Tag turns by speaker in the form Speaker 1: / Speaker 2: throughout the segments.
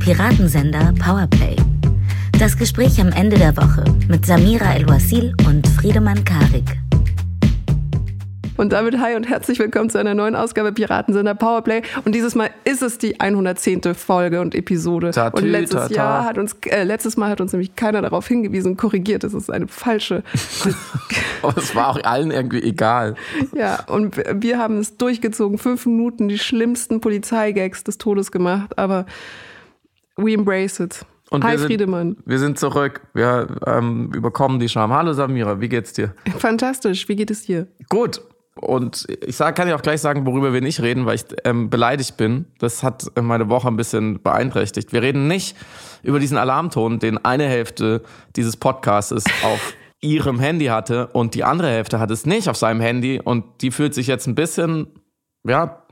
Speaker 1: Piratensender Powerplay. Das Gespräch am Ende der Woche mit Samira El-Wasil und Friedemann Karik.
Speaker 2: Und damit hi und herzlich willkommen zu einer neuen Ausgabe Piratensender Powerplay. Und dieses Mal ist es die 110. Folge und Episode.
Speaker 3: Tatü,
Speaker 2: und letztes
Speaker 3: tata.
Speaker 2: Jahr hat uns, äh, letztes Mal hat uns nämlich keiner darauf hingewiesen und korrigiert. Das ist eine falsche.
Speaker 3: Aber es war auch allen irgendwie egal.
Speaker 2: ja, und wir haben es durchgezogen. Fünf Minuten die schlimmsten Polizeigags des Todes gemacht. Aber we embrace it.
Speaker 3: Und
Speaker 2: hi
Speaker 3: wir sind,
Speaker 2: Friedemann.
Speaker 3: Wir sind zurück. Wir ähm, überkommen die Scham. Hallo Samira, wie geht's dir?
Speaker 2: Fantastisch. Wie geht es dir?
Speaker 3: Gut. Und ich sag, kann ja auch gleich sagen, worüber wir nicht reden, weil ich ähm, beleidigt bin. Das hat meine Woche ein bisschen beeinträchtigt. Wir reden nicht über diesen Alarmton, den eine Hälfte dieses Podcasts auf ihrem Handy hatte und die andere Hälfte hat es nicht auf seinem Handy und die fühlt sich jetzt ein bisschen, ja,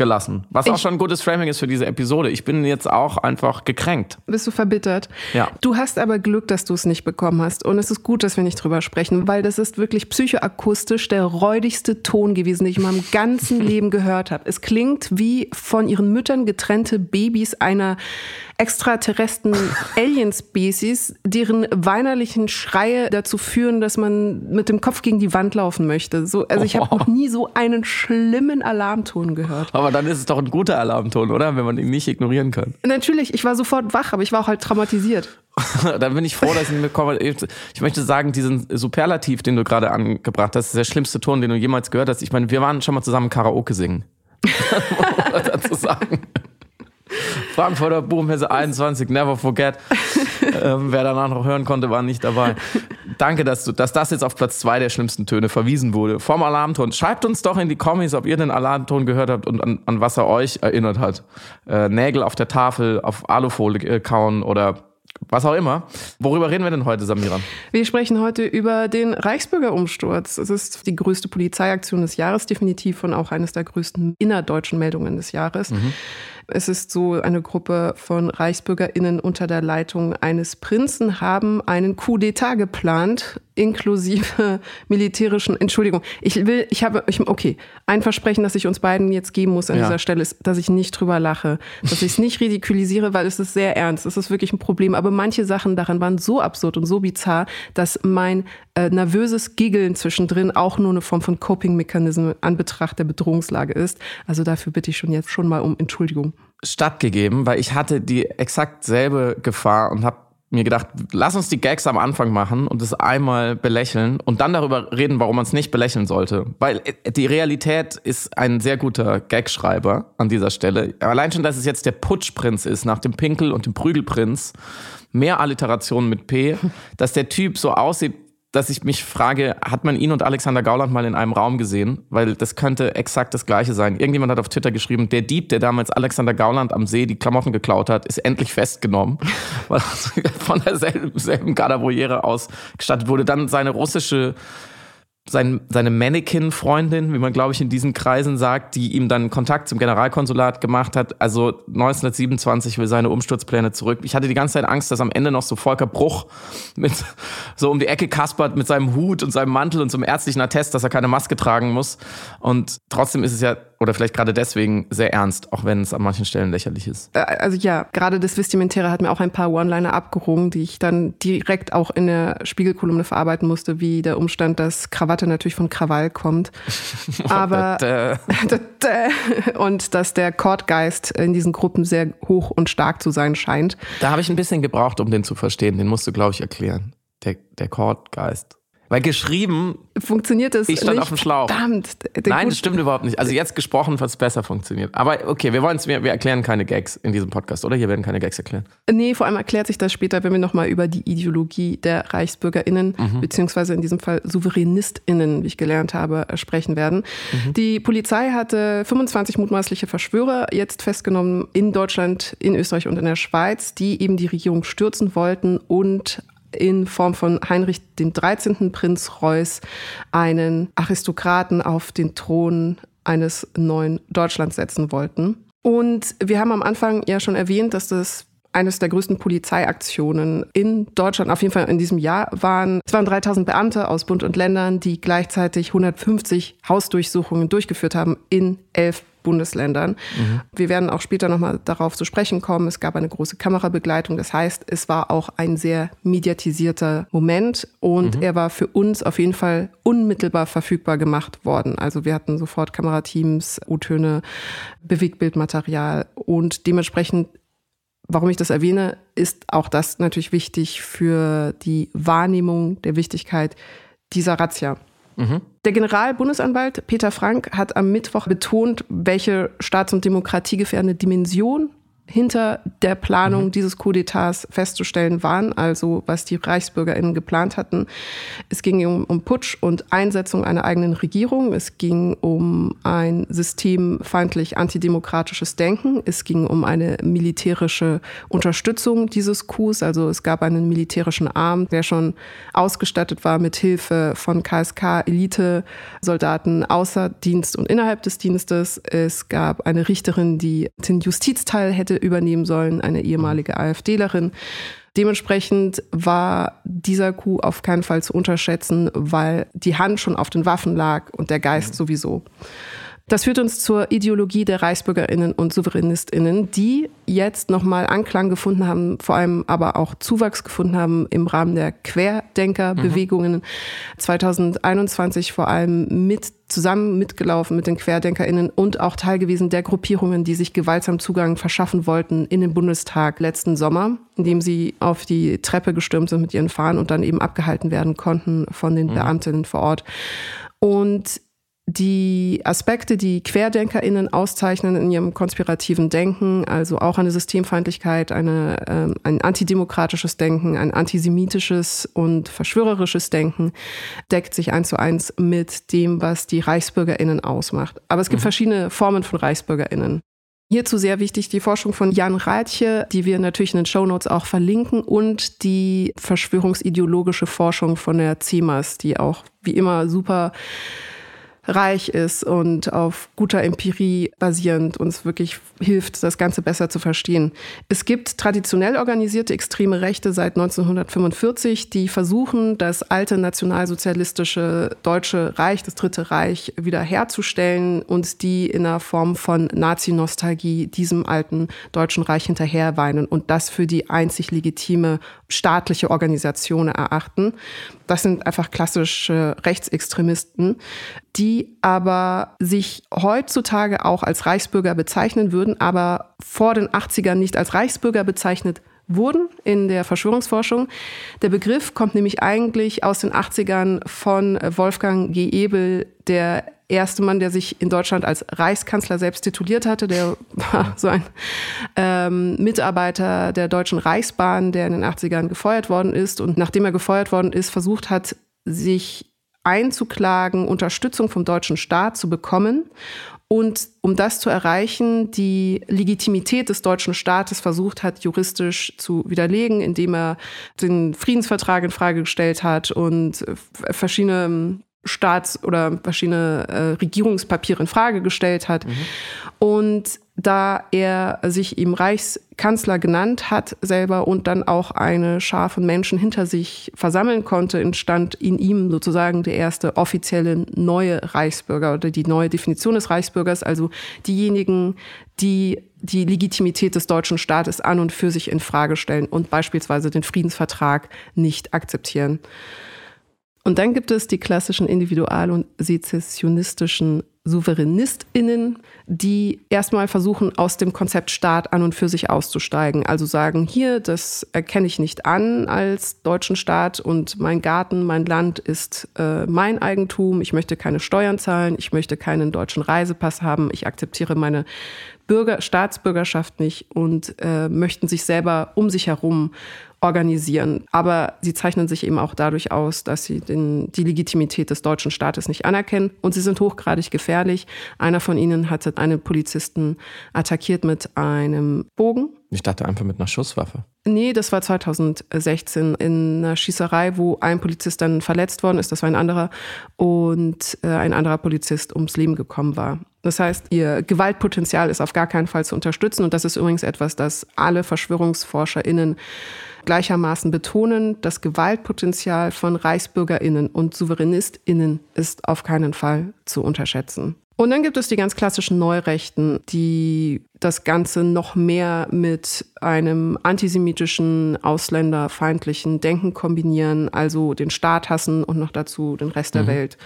Speaker 3: zurückgelassen. Was auch
Speaker 2: Ich-
Speaker 3: schon ein gutes Framing ist für diese Episode. Ich bin jetzt auch einfach gekränkt.
Speaker 2: Bist du verbittert?
Speaker 3: Ja.
Speaker 2: Du hast aber Glück, dass du es nicht bekommen hast. Und es ist gut, dass wir nicht drüber sprechen, weil das ist wirklich psychoakustisch der räudigste Ton gewesen, den ich in meinem ganzen Leben gehört habe. Es klingt wie von ihren Müttern getrennte Babys einer extraterrestren Alien-Species, deren weinerlichen Schreie dazu führen, dass man mit dem Kopf gegen die Wand laufen möchte. So, also ich habe noch nie so einen schlimmen Alarmton gehört.
Speaker 3: Aber dann ist es doch ein guter Alarmton, oder? Wenn man ihn nicht ignorieren kann.
Speaker 2: Natürlich, ich war sofort wach, aber ich war auch halt traumatisiert.
Speaker 3: da bin ich froh, dass ich ihn bekomme. Ich möchte sagen, diesen Superlativ, den du gerade angebracht hast, ist der schlimmste Ton, den du jemals gehört hast. Ich meine, wir waren schon mal zusammen Karaoke singen. Dazu sagen. Frankfurter Buchmesse 21, never forget. ähm, wer danach noch hören konnte, war nicht dabei. Danke, dass, du, dass das jetzt auf Platz zwei der schlimmsten Töne verwiesen wurde. Vom Alarmton. Schreibt uns doch in die Kommis, ob ihr den Alarmton gehört habt und an, an was er euch erinnert hat. Äh, Nägel auf der Tafel, auf Alufolie äh, kauen oder was auch immer. Worüber reden wir denn heute, Samira?
Speaker 2: Wir sprechen heute über den Reichsbürgerumsturz. Es ist die größte Polizeiaktion des Jahres definitiv und auch eines der größten innerdeutschen Meldungen des Jahres. Es ist so, eine Gruppe von ReichsbürgerInnen unter der Leitung eines Prinzen haben einen Coup d'etat geplant, inklusive militärischen, Entschuldigung, ich will, ich habe, ich, okay, ein Versprechen, das ich uns beiden jetzt geben muss an
Speaker 3: Ja.
Speaker 2: dieser Stelle ist, dass ich nicht drüber lache, dass ich es nicht ridikulisiere, weil es ist sehr ernst, es ist wirklich ein Problem. Aber manche Sachen daran waren so absurd und so bizarr, dass mein äh, nervöses Giggeln zwischendrin auch nur eine Form von Coping-Mechanismus an Betracht der Bedrohungslage ist. Also dafür bitte ich schon jetzt schon mal um Entschuldigung.
Speaker 3: stattgegeben, weil ich hatte die exakt selbe Gefahr und habe mir gedacht, lass uns die Gags am Anfang machen und es einmal belächeln und dann darüber reden, warum man es nicht belächeln sollte. Weil äh, die Realität ist ein sehr guter Gagschreiber an dieser Stelle. Allein schon, dass es jetzt der Putschprinz ist, nach dem Pinkel und dem Prügelprinz, mehr Alliteration mit P, dass der Typ so aussieht, dass ich mich frage, hat man ihn und Alexander Gauland mal in einem Raum gesehen? Weil das könnte exakt das Gleiche sein. Irgendjemand hat auf Twitter geschrieben, der Dieb, der damals Alexander Gauland am See die Klamotten geklaut hat, ist endlich festgenommen, weil er von derselben selben Garderobiere ausgestattet wurde. Dann seine russische sein, seine Mannequin-Freundin, wie man glaube ich in diesen Kreisen sagt, die ihm dann Kontakt zum Generalkonsulat gemacht hat. Also 1927 will seine Umsturzpläne zurück. Ich hatte die ganze Zeit Angst, dass am Ende noch so Volker Bruch mit so um die Ecke kaspert mit seinem Hut und seinem Mantel und so einem ärztlichen Attest, dass er keine Maske tragen muss. Und trotzdem ist es ja, oder vielleicht gerade deswegen, sehr ernst, auch wenn es an manchen Stellen lächerlich ist.
Speaker 2: Äh, Also ja, gerade das Vestimentäre hat mir auch ein paar One-Liner abgerungen, die ich dann direkt auch in der Spiegelkolumne verarbeiten musste, wie der Umstand, dass Krawatte natürlich von Krawall kommt. Aber und dass der Chordgeist in diesen Gruppen sehr hoch und stark zu sein scheint.
Speaker 3: da habe ich ein bisschen gebraucht, um den zu verstehen. Den musst du, glaube ich, erklären. Der, der Chordgeist. Weil geschrieben,
Speaker 2: Funktioniert es
Speaker 3: Ich stand
Speaker 2: nicht?
Speaker 3: auf dem Schlauch.
Speaker 2: Verdammt.
Speaker 3: Nein, das stimmt überhaupt nicht. Also jetzt gesprochen hat es besser funktioniert. Aber okay, wir wollen es, wir, wir erklären keine Gags in diesem Podcast, oder? Hier werden keine Gags erklärt.
Speaker 2: Nee, vor allem erklärt sich das später, wenn wir nochmal über die Ideologie der ReichsbürgerInnen, beziehungsweise in diesem Fall SouveränistInnen, wie ich gelernt habe, äh, sprechen werden. Die Polizei hatte 25 mutmaßliche Verschwörer jetzt festgenommen in Deutschland, in Österreich und in der Schweiz, die eben die Regierung stürzen wollten und in Form von Heinrich dem 13. Prinz Reuß einen Aristokraten auf den Thron eines neuen Deutschlands setzen wollten. Und wir haben am Anfang ja schon erwähnt, dass das eines der größten Polizeiaktionen in Deutschland, auf jeden Fall in diesem Jahr, waren. Es waren 3000 Beamte aus Bund und Ländern, die gleichzeitig 150 Hausdurchsuchungen durchgeführt haben in elf Bundesländern. Mhm. Wir werden auch später nochmal darauf zu sprechen kommen. Es gab eine große Kamerabegleitung. Das heißt, es war auch ein sehr mediatisierter Moment und mhm. er war für uns auf jeden Fall unmittelbar verfügbar gemacht worden. Also wir hatten sofort Kamerateams, O-Töne, Bewegtbildmaterial und dementsprechend Warum ich das erwähne, ist auch das natürlich wichtig für die Wahrnehmung der Wichtigkeit dieser Razzia. Mhm. Der Generalbundesanwalt Peter Frank hat am Mittwoch betont, welche staats- und demokratiegefährdende Dimension hinter der Planung mhm. dieses Coup d'etats festzustellen waren, also was die ReichsbürgerInnen geplant hatten. Es ging um, um Putsch und Einsetzung einer eigenen Regierung. Es ging um ein systemfeindlich antidemokratisches Denken. Es ging um eine militärische Unterstützung dieses Coups. Also es gab einen militärischen Arm, der schon ausgestattet war mit Hilfe von KSK-Elite-Soldaten außer Dienst und innerhalb des Dienstes. Es gab eine Richterin, die den Justizteil hätte übernehmen sollen, eine ehemalige AfDlerin. Dementsprechend war dieser Coup auf keinen Fall zu unterschätzen, weil die Hand schon auf den Waffen lag und der Geist sowieso. Das führt uns zur Ideologie der Reichsbürgerinnen und Souverainistinnen, die jetzt nochmal Anklang gefunden haben, vor allem aber auch Zuwachs gefunden haben im Rahmen der Querdenkerbewegungen. Mhm. 2021 vor allem mit zusammen mitgelaufen mit den Querdenkerinnen und auch Teil gewesen der Gruppierungen, die sich gewaltsam Zugang verschaffen wollten in den Bundestag letzten Sommer, indem sie auf die Treppe gestürmt sind mit ihren Fahnen und dann eben abgehalten werden konnten von den mhm. Beamtinnen vor Ort. Und die Aspekte, die QuerdenkerInnen auszeichnen in ihrem konspirativen Denken, also auch eine Systemfeindlichkeit, eine, ähm, ein antidemokratisches Denken, ein antisemitisches und verschwörerisches Denken, deckt sich eins zu eins mit dem, was die ReichsbürgerInnen ausmacht. Aber es gibt mhm. verschiedene Formen von ReichsbürgerInnen. Hierzu sehr wichtig die Forschung von Jan Reitche, die wir natürlich in den Shownotes auch verlinken, und die verschwörungsideologische Forschung von der CEMAS, die auch wie immer super reich ist und auf guter Empirie basierend uns wirklich hilft, das Ganze besser zu verstehen. Es gibt traditionell organisierte extreme Rechte seit 1945, die versuchen, das alte nationalsozialistische Deutsche Reich, das Dritte Reich, wiederherzustellen und die in einer Form von Nazi-Nostalgie diesem alten Deutschen Reich hinterherweinen und das für die einzig legitime staatliche Organisation erachten. Das sind einfach klassische Rechtsextremisten, die aber sich heutzutage auch als Reichsbürger bezeichnen würden, aber vor den 80ern nicht als Reichsbürger bezeichnet wurden in der Verschwörungsforschung. Der Begriff kommt nämlich eigentlich aus den 80ern von Wolfgang G. Ebel, der erste Mann, der sich in Deutschland als Reichskanzler selbst tituliert hatte. Der war so ein ähm, Mitarbeiter der Deutschen Reichsbahn, der in den 80ern gefeuert worden ist und nachdem er gefeuert worden ist, versucht hat, sich einzuklagen, Unterstützung vom deutschen Staat zu bekommen und um das zu erreichen, die Legitimität des deutschen Staates versucht hat, juristisch zu widerlegen, indem er den Friedensvertrag in Frage gestellt hat und verschiedene Staats- oder verschiedene äh, Regierungspapiere in Frage gestellt hat. Mhm. Und da er sich eben Reichskanzler genannt hat selber und dann auch eine Schar von Menschen hinter sich versammeln konnte, entstand in ihm sozusagen der erste offizielle neue Reichsbürger oder die neue Definition des Reichsbürgers, also diejenigen, die die Legitimität des deutschen Staates an und für sich in Frage stellen und beispielsweise den Friedensvertrag nicht akzeptieren. Und dann gibt es die klassischen individual- und sezessionistischen SouveränistInnen, die erstmal versuchen, aus dem Konzept Staat an und für sich auszusteigen. Also sagen, hier, das erkenne ich nicht an als deutschen Staat und mein Garten, mein Land ist äh, mein Eigentum. Ich möchte keine Steuern zahlen, ich möchte keinen deutschen Reisepass haben, ich akzeptiere meine Bürger, Staatsbürgerschaft nicht und äh, möchten sich selber um sich herum organisieren. Aber sie zeichnen sich eben auch dadurch aus, dass sie den, die Legitimität des deutschen Staates nicht anerkennen. Und sie sind hochgradig gefährlich. Einer von ihnen hatte einen Polizisten attackiert mit einem Bogen.
Speaker 3: Ich dachte einfach mit einer Schusswaffe.
Speaker 2: Nee, das war 2016 in einer Schießerei, wo ein Polizist dann verletzt worden ist. Das war ein anderer. Und äh, ein anderer Polizist ums Leben gekommen war. Das heißt, ihr Gewaltpotenzial ist auf gar keinen Fall zu unterstützen. Und das ist übrigens etwas, das alle VerschwörungsforscherInnen gleichermaßen betonen, das Gewaltpotenzial von ReichsbürgerInnen und SouveränistInnen ist auf keinen Fall zu unterschätzen. Und dann gibt es die ganz klassischen Neurechten, die das Ganze noch mehr mit einem antisemitischen, ausländerfeindlichen Denken kombinieren, also den Staat hassen und noch dazu den Rest der mhm. Welt.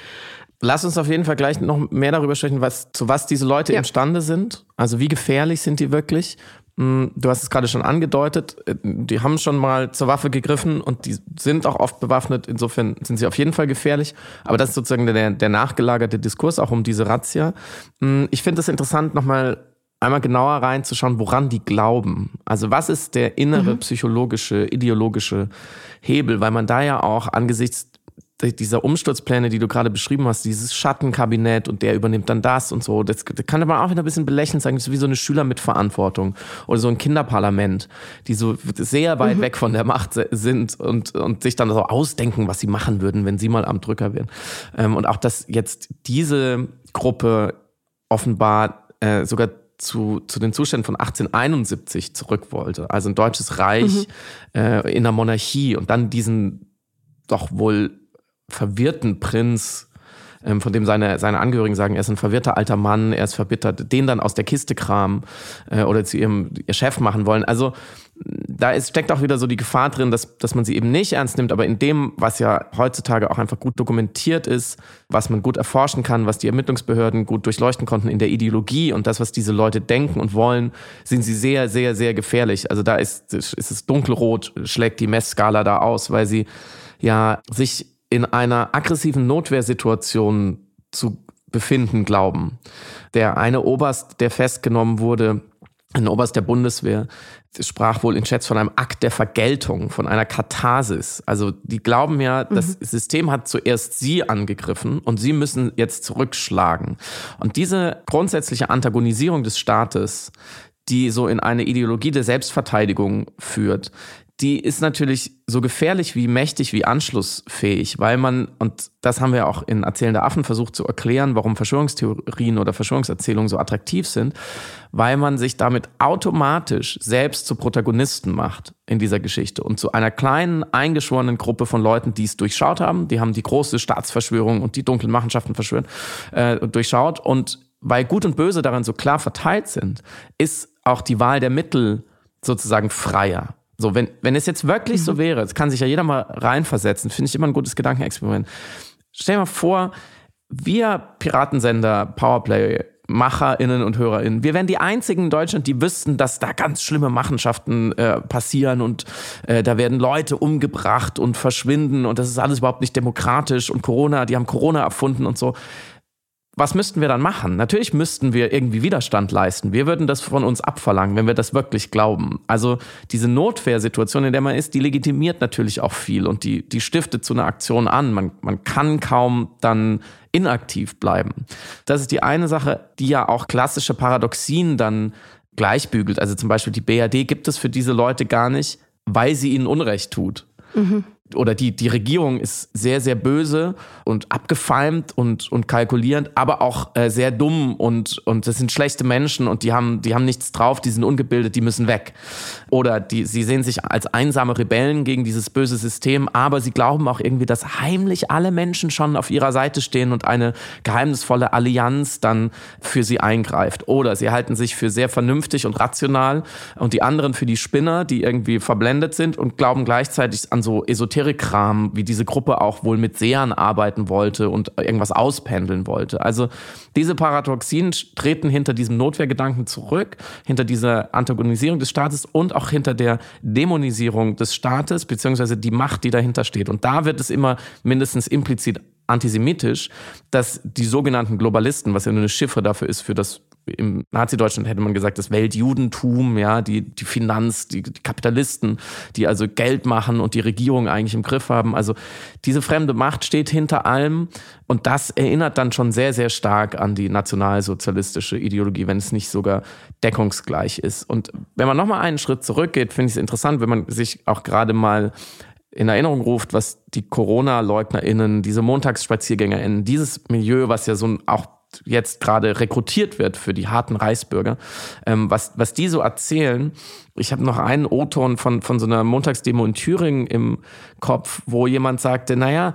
Speaker 3: Lass uns auf jeden Fall gleich noch mehr darüber sprechen, was, zu was diese Leute ja. imstande sind. Also wie gefährlich sind die wirklich? Hm, du hast es gerade schon angedeutet, äh, die haben schon mal zur Waffe gegriffen und die sind auch oft bewaffnet. Insofern sind sie auf jeden Fall gefährlich. Aber das ist sozusagen der, der nachgelagerte Diskurs auch um diese Razzia. Hm, ich finde es interessant, nochmal einmal genauer reinzuschauen, woran die glauben. Also was ist der innere mhm. psychologische, ideologische Hebel? Weil man da ja auch angesichts dieser Umsturzpläne, die du gerade beschrieben hast, dieses Schattenkabinett und der übernimmt dann das und so, das, das kann man auch wieder ein bisschen belächelnd sagen, das ist wie so eine Schüler mit Verantwortung oder so ein Kinderparlament, die so sehr weit mhm. weg von der Macht sind und, und sich dann so ausdenken, was sie machen würden, wenn sie mal am Drücker wären. Ähm, und auch, dass jetzt diese Gruppe offenbar äh, sogar zu, zu den Zuständen von 1871 zurück wollte. Also ein deutsches Reich mhm. äh, in der Monarchie und dann diesen doch wohl verwirrten Prinz, ähm, von dem seine, seine Angehörigen sagen, er ist ein verwirrter alter Mann, er ist verbittert, den dann aus der Kiste kramen äh, oder zu ihrem ihr Chef machen wollen. Also da ist, steckt auch wieder so die Gefahr drin, dass, dass man sie eben nicht ernst nimmt, aber in dem, was ja heutzutage auch einfach gut dokumentiert ist, was man gut erforschen kann, was die Ermittlungsbehörden gut durchleuchten konnten in der Ideologie und das, was diese Leute denken und wollen, sind sie sehr, sehr, sehr gefährlich. Also da ist, ist es dunkelrot, schlägt die Messskala da aus, weil sie ja sich in einer aggressiven Notwehrsituation zu befinden glauben. Der eine Oberst, der festgenommen wurde, ein Oberst der Bundeswehr, sprach wohl in Chats von einem Akt der Vergeltung, von einer Katharsis. Also die glauben ja, mhm. das System hat zuerst sie angegriffen und sie müssen jetzt zurückschlagen. Und diese grundsätzliche Antagonisierung des Staates, die so in eine Ideologie der Selbstverteidigung führt, die ist natürlich so gefährlich wie mächtig wie anschlussfähig, weil man, und das haben wir auch in Erzählende Affen versucht zu erklären, warum Verschwörungstheorien oder Verschwörungserzählungen so attraktiv sind, weil man sich damit automatisch selbst zu Protagonisten macht in dieser Geschichte und zu einer kleinen, eingeschworenen Gruppe von Leuten, die es durchschaut haben. Die haben die große Staatsverschwörung und die dunklen Machenschaften verschwören, äh, durchschaut. Und weil Gut und Böse daran so klar verteilt sind, ist auch die Wahl der Mittel sozusagen freier. So, wenn, wenn es jetzt wirklich mhm. so wäre, das kann sich ja jeder mal reinversetzen, finde ich immer ein gutes Gedankenexperiment. Stell dir mal vor, wir Piratensender, Powerplay, MacherInnen und HörerInnen. Wir wären die einzigen in Deutschland, die wüssten, dass da ganz schlimme Machenschaften äh, passieren und äh, da werden Leute umgebracht und verschwinden und das ist alles überhaupt nicht demokratisch und Corona, die haben Corona erfunden und so was müssten wir dann machen? Natürlich müssten wir irgendwie Widerstand leisten. Wir würden das von uns abverlangen, wenn wir das wirklich glauben. Also diese Notwehrsituation, in der man ist, die legitimiert natürlich auch viel und die, die stiftet zu einer Aktion an. Man, man kann kaum dann inaktiv bleiben. Das ist die eine Sache, die ja auch klassische Paradoxien dann gleichbügelt. Also zum Beispiel die BRD gibt es für diese Leute gar nicht, weil sie ihnen Unrecht tut. Mhm oder die, die Regierung ist sehr, sehr böse und abgefeimt und, und kalkulierend, aber auch äh, sehr dumm und, und das sind schlechte Menschen und die haben, die haben nichts drauf, die sind ungebildet, die müssen weg. Oder die, sie sehen sich als einsame Rebellen gegen dieses böse System, aber sie glauben auch irgendwie, dass heimlich alle Menschen schon auf ihrer Seite stehen und eine geheimnisvolle Allianz dann für sie eingreift. Oder sie halten sich für sehr vernünftig und rational und die anderen für die Spinner, die irgendwie verblendet sind und glauben gleichzeitig an so esoterische Esoterik-Kram, wie diese Gruppe auch wohl mit Sehern arbeiten wollte und irgendwas auspendeln wollte. Also diese Paradoxien treten hinter diesem Notwehrgedanken zurück, hinter dieser Antagonisierung des Staates und auch hinter der Dämonisierung des Staates, beziehungsweise die Macht, die dahinter steht. Und da wird es immer mindestens implizit antisemitisch, dass die sogenannten Globalisten, was ja nur eine Chiffre dafür ist für das im Nazi-Deutschland hätte man gesagt, das Weltjudentum, ja, die, die Finanz, die, die, Kapitalisten, die also Geld machen und die Regierung eigentlich im Griff haben. Also diese fremde Macht steht hinter allem und das erinnert dann schon sehr, sehr stark an die nationalsozialistische Ideologie, wenn es nicht sogar deckungsgleich ist. Und wenn man nochmal einen Schritt zurückgeht, finde ich es interessant, wenn man sich auch gerade mal in Erinnerung ruft, was die Corona-LeugnerInnen, diese MontagsspaziergängerInnen, dieses Milieu, was ja so ein auch jetzt gerade rekrutiert wird für die harten Reichsbürger, ähm, was, was die so erzählen. Ich habe noch einen O-Ton von, von so einer Montagsdemo in Thüringen im Kopf, wo jemand sagte, naja,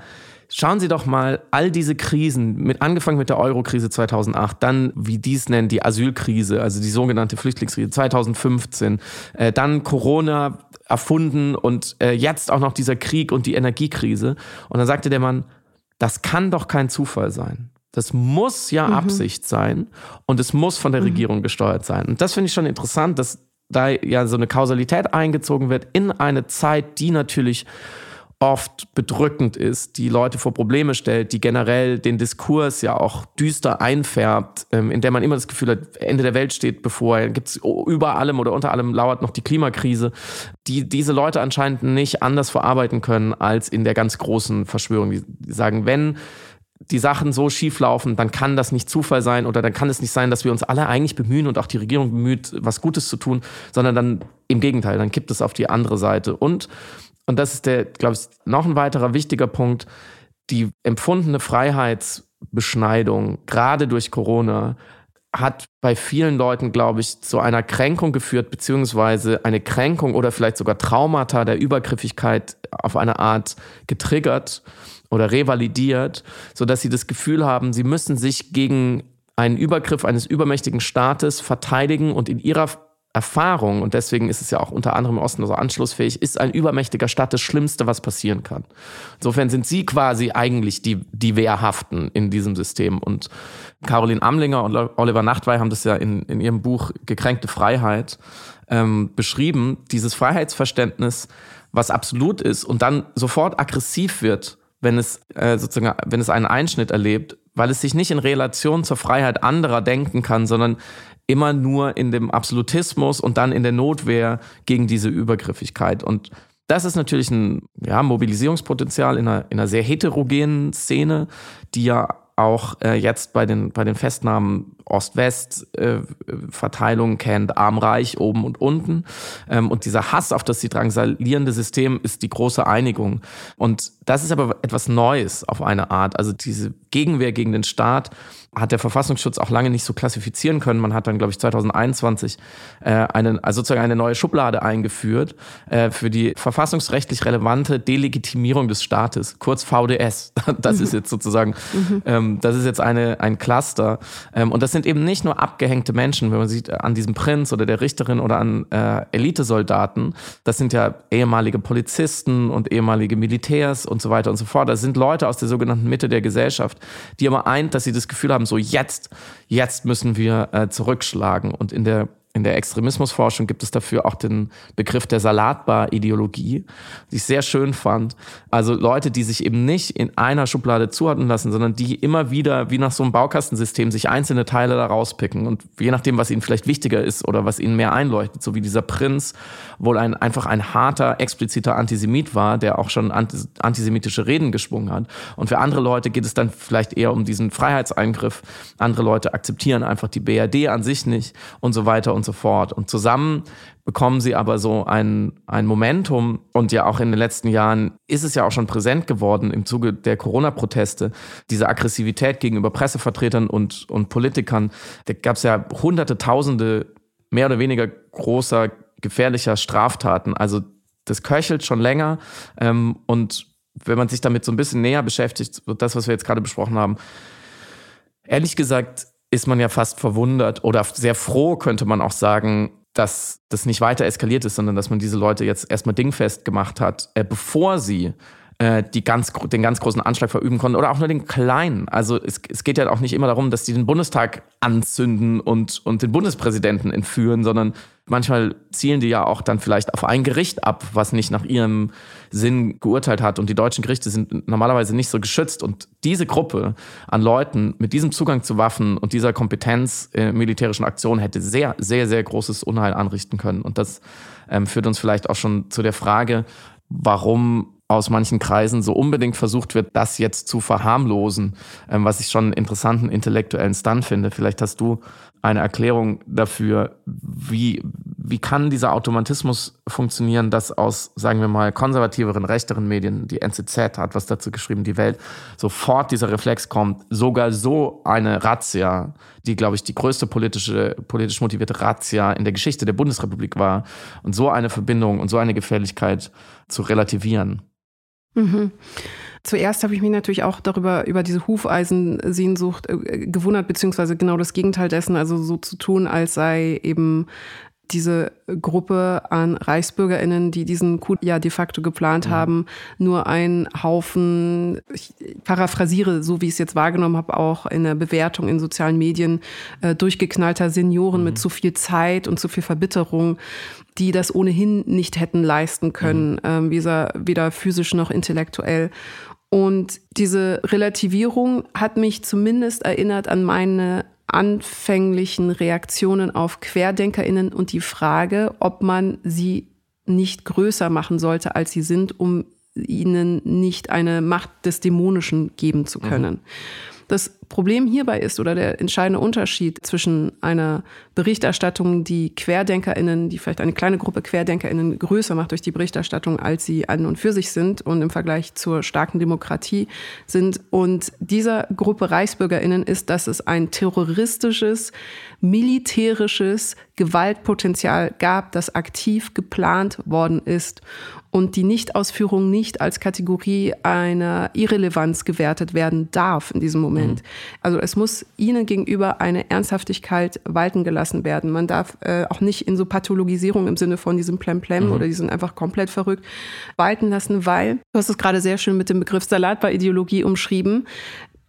Speaker 3: Schauen Sie doch mal all diese Krisen, mit angefangen mit der Euro-Krise 2008, dann, wie die es nennen, die Asylkrise, also die sogenannte Flüchtlingskrise 2015, äh, dann Corona erfunden und äh, jetzt auch noch dieser Krieg und die Energiekrise. Und dann sagte der Mann, das kann doch kein Zufall sein. Das muss ja mhm. Absicht sein und es muss von der mhm. Regierung gesteuert sein. Und das finde ich schon interessant, dass da ja so eine Kausalität eingezogen wird in eine Zeit, die natürlich oft bedrückend ist, die Leute vor Probleme stellt, die generell den Diskurs ja auch düster einfärbt, ähm, in der man immer das Gefühl hat, Ende der Welt steht bevor, gibt es über allem oder unter allem lauert noch die Klimakrise, die diese Leute anscheinend nicht anders verarbeiten können als in der ganz großen Verschwörung. Die sagen, wenn die Sachen so schief laufen, dann kann das nicht Zufall sein oder dann kann es nicht sein, dass wir uns alle eigentlich bemühen und auch die Regierung bemüht, was Gutes zu tun, sondern dann im Gegenteil, dann kippt es auf die andere Seite. Und und das ist der, glaube ich, noch ein weiterer wichtiger Punkt, die empfundene Freiheitsbeschneidung, gerade durch Corona, hat bei vielen Leuten, glaube ich, zu einer Kränkung geführt, beziehungsweise eine Kränkung oder vielleicht sogar Traumata der Übergriffigkeit auf eine Art getriggert oder revalidiert, sodass sie das Gefühl haben, sie müssen sich gegen einen Übergriff eines übermächtigen Staates verteidigen und in ihrer Erfahrung, und deswegen ist es ja auch unter anderem im Osten so anschlussfähig, ist ein übermächtiger Staat das Schlimmste, was passieren kann. Insofern sind sie quasi eigentlich die, die Wehrhaften in diesem System. Und Caroline Amlinger und Oliver Nachtwey haben das ja in, in ihrem Buch Gekränkte Freiheit ähm, beschrieben, dieses Freiheitsverständnis, was absolut ist und dann sofort aggressiv wird, wenn es äh, sozusagen, wenn es einen Einschnitt erlebt, weil es sich nicht in Relation zur Freiheit anderer denken kann, sondern immer nur in dem Absolutismus und dann in der Notwehr gegen diese Übergriffigkeit. Und das ist natürlich ein ja, Mobilisierungspotenzial in einer, in einer sehr heterogenen Szene, die ja auch äh, jetzt bei den, bei den Festnahmen Ost-West-Verteilung äh, kennt, arm-reich, oben und unten. Ähm, und dieser Hass auf das sie drangsalierende System ist die große Einigung. Und das ist aber etwas Neues auf eine Art. Also diese Gegenwehr gegen den Staat hat der Verfassungsschutz auch lange nicht so klassifizieren können. Man hat dann, glaube ich, 2021 äh, eine, also sozusagen eine neue Schublade eingeführt äh, für die verfassungsrechtlich relevante Delegitimierung des Staates, kurz VDS. Das ist jetzt sozusagen, mhm. ähm, das ist jetzt eine, ein Cluster. Ähm, und das sind eben nicht nur abgehängte Menschen, wenn man sieht, an diesem Prinz oder der Richterin oder an äh, Elitesoldaten. Das sind ja ehemalige Polizisten und ehemalige Militärs und so weiter und so fort. Das sind Leute aus der sogenannten Mitte der Gesellschaft, die aber eint, dass sie das Gefühl haben, haben, so jetzt, jetzt müssen wir äh, zurückschlagen. Und in der in der Extremismusforschung gibt es dafür auch den Begriff der Salatbar-Ideologie, die ich sehr schön fand. Also Leute, die sich eben nicht in einer Schublade zuordnen lassen, sondern die immer wieder wie nach so einem Baukastensystem sich einzelne Teile da rauspicken und je nachdem, was ihnen vielleicht wichtiger ist oder was ihnen mehr einleuchtet, so wie dieser Prinz wohl ein, einfach ein harter, expliziter Antisemit war, der auch schon antisemitische Reden geschwungen hat. Und für andere Leute geht es dann vielleicht eher um diesen Freiheitseingriff. Andere Leute akzeptieren einfach die BRD an sich nicht und so weiter und so fort. Und zusammen bekommen sie aber so ein, ein Momentum. Und ja, auch in den letzten Jahren ist es ja auch schon präsent geworden im Zuge der Corona-Proteste, diese Aggressivität gegenüber Pressevertretern und, und Politikern. Da gab es ja hunderte, tausende mehr oder weniger großer, gefährlicher Straftaten. Also das köchelt schon länger. Ähm, und wenn man sich damit so ein bisschen näher beschäftigt, das, was wir jetzt gerade besprochen haben, ehrlich gesagt, ist man ja fast verwundert oder sehr froh, könnte man auch sagen, dass das nicht weiter eskaliert ist, sondern dass man diese Leute jetzt erstmal dingfest gemacht hat, äh, bevor sie äh, die ganz, den ganz großen Anschlag verüben konnten oder auch nur den kleinen. Also es, es geht ja auch nicht immer darum, dass die den Bundestag anzünden und, und den Bundespräsidenten entführen, sondern manchmal zielen die ja auch dann vielleicht auf ein Gericht ab, was nicht nach ihrem Sinn geurteilt hat. Und die deutschen Gerichte sind normalerweise nicht so geschützt. Und diese Gruppe an Leuten mit diesem Zugang zu Waffen und dieser Kompetenz äh, militärischen Aktionen hätte sehr, sehr, sehr großes Unheil anrichten können. Und das ähm, führt uns vielleicht auch schon zu der Frage, warum aus manchen Kreisen so unbedingt versucht wird, das jetzt zu verharmlosen, ähm, was ich schon einen interessanten intellektuellen Stunt finde. Vielleicht hast du eine Erklärung dafür, wie, wie kann dieser Automatismus funktionieren, dass aus, sagen wir mal, konservativeren, rechteren Medien, die NZZ hat was dazu geschrieben, die Welt, sofort dieser Reflex kommt, sogar so eine Razzia, die, glaube ich, die größte politische, politisch motivierte Razzia in der Geschichte der Bundesrepublik war, und so eine Verbindung und so eine Gefährlichkeit zu relativieren.
Speaker 2: Mhm. Zuerst habe ich mich natürlich auch darüber, über diese Hufeisensehnsucht äh, gewundert, beziehungsweise genau das Gegenteil dessen, also so zu tun, als sei eben diese Gruppe an ReichsbürgerInnen, die diesen Coup ja de facto geplant mhm. haben, nur ein Haufen, ich paraphrasiere, so wie ich es jetzt wahrgenommen habe, auch in der Bewertung in sozialen Medien, äh, durchgeknallter Senioren mhm. mit zu viel Zeit und zu viel Verbitterung, die das ohnehin nicht hätten leisten können, mhm. ähm, weder, weder physisch noch intellektuell. Und diese Relativierung hat mich zumindest erinnert an meine anfänglichen Reaktionen auf Querdenkerinnen und die Frage, ob man sie nicht größer machen sollte, als sie sind, um ihnen nicht eine Macht des Dämonischen geben zu können. Mhm. Das Problem hierbei ist oder der entscheidende Unterschied zwischen einer Berichterstattung, die QuerdenkerInnen, die vielleicht eine kleine Gruppe QuerdenkerInnen größer macht durch die Berichterstattung, als sie an und für sich sind und im Vergleich zur starken Demokratie sind. Und dieser Gruppe ReichsbürgerInnen ist, dass es ein terroristisches, militärisches Gewaltpotenzial gab, das aktiv geplant worden ist und die Nichtausführung nicht als Kategorie einer Irrelevanz gewertet werden darf in diesem Moment. Mhm. Also es muss ihnen gegenüber eine Ernsthaftigkeit walten gelassen werden. Man darf äh, auch nicht in so Pathologisierung im Sinne von diesem Plemplem mhm. oder die sind einfach komplett verrückt walten lassen, weil, du hast es gerade sehr schön mit dem Begriff Salatbar-Ideologie umschrieben,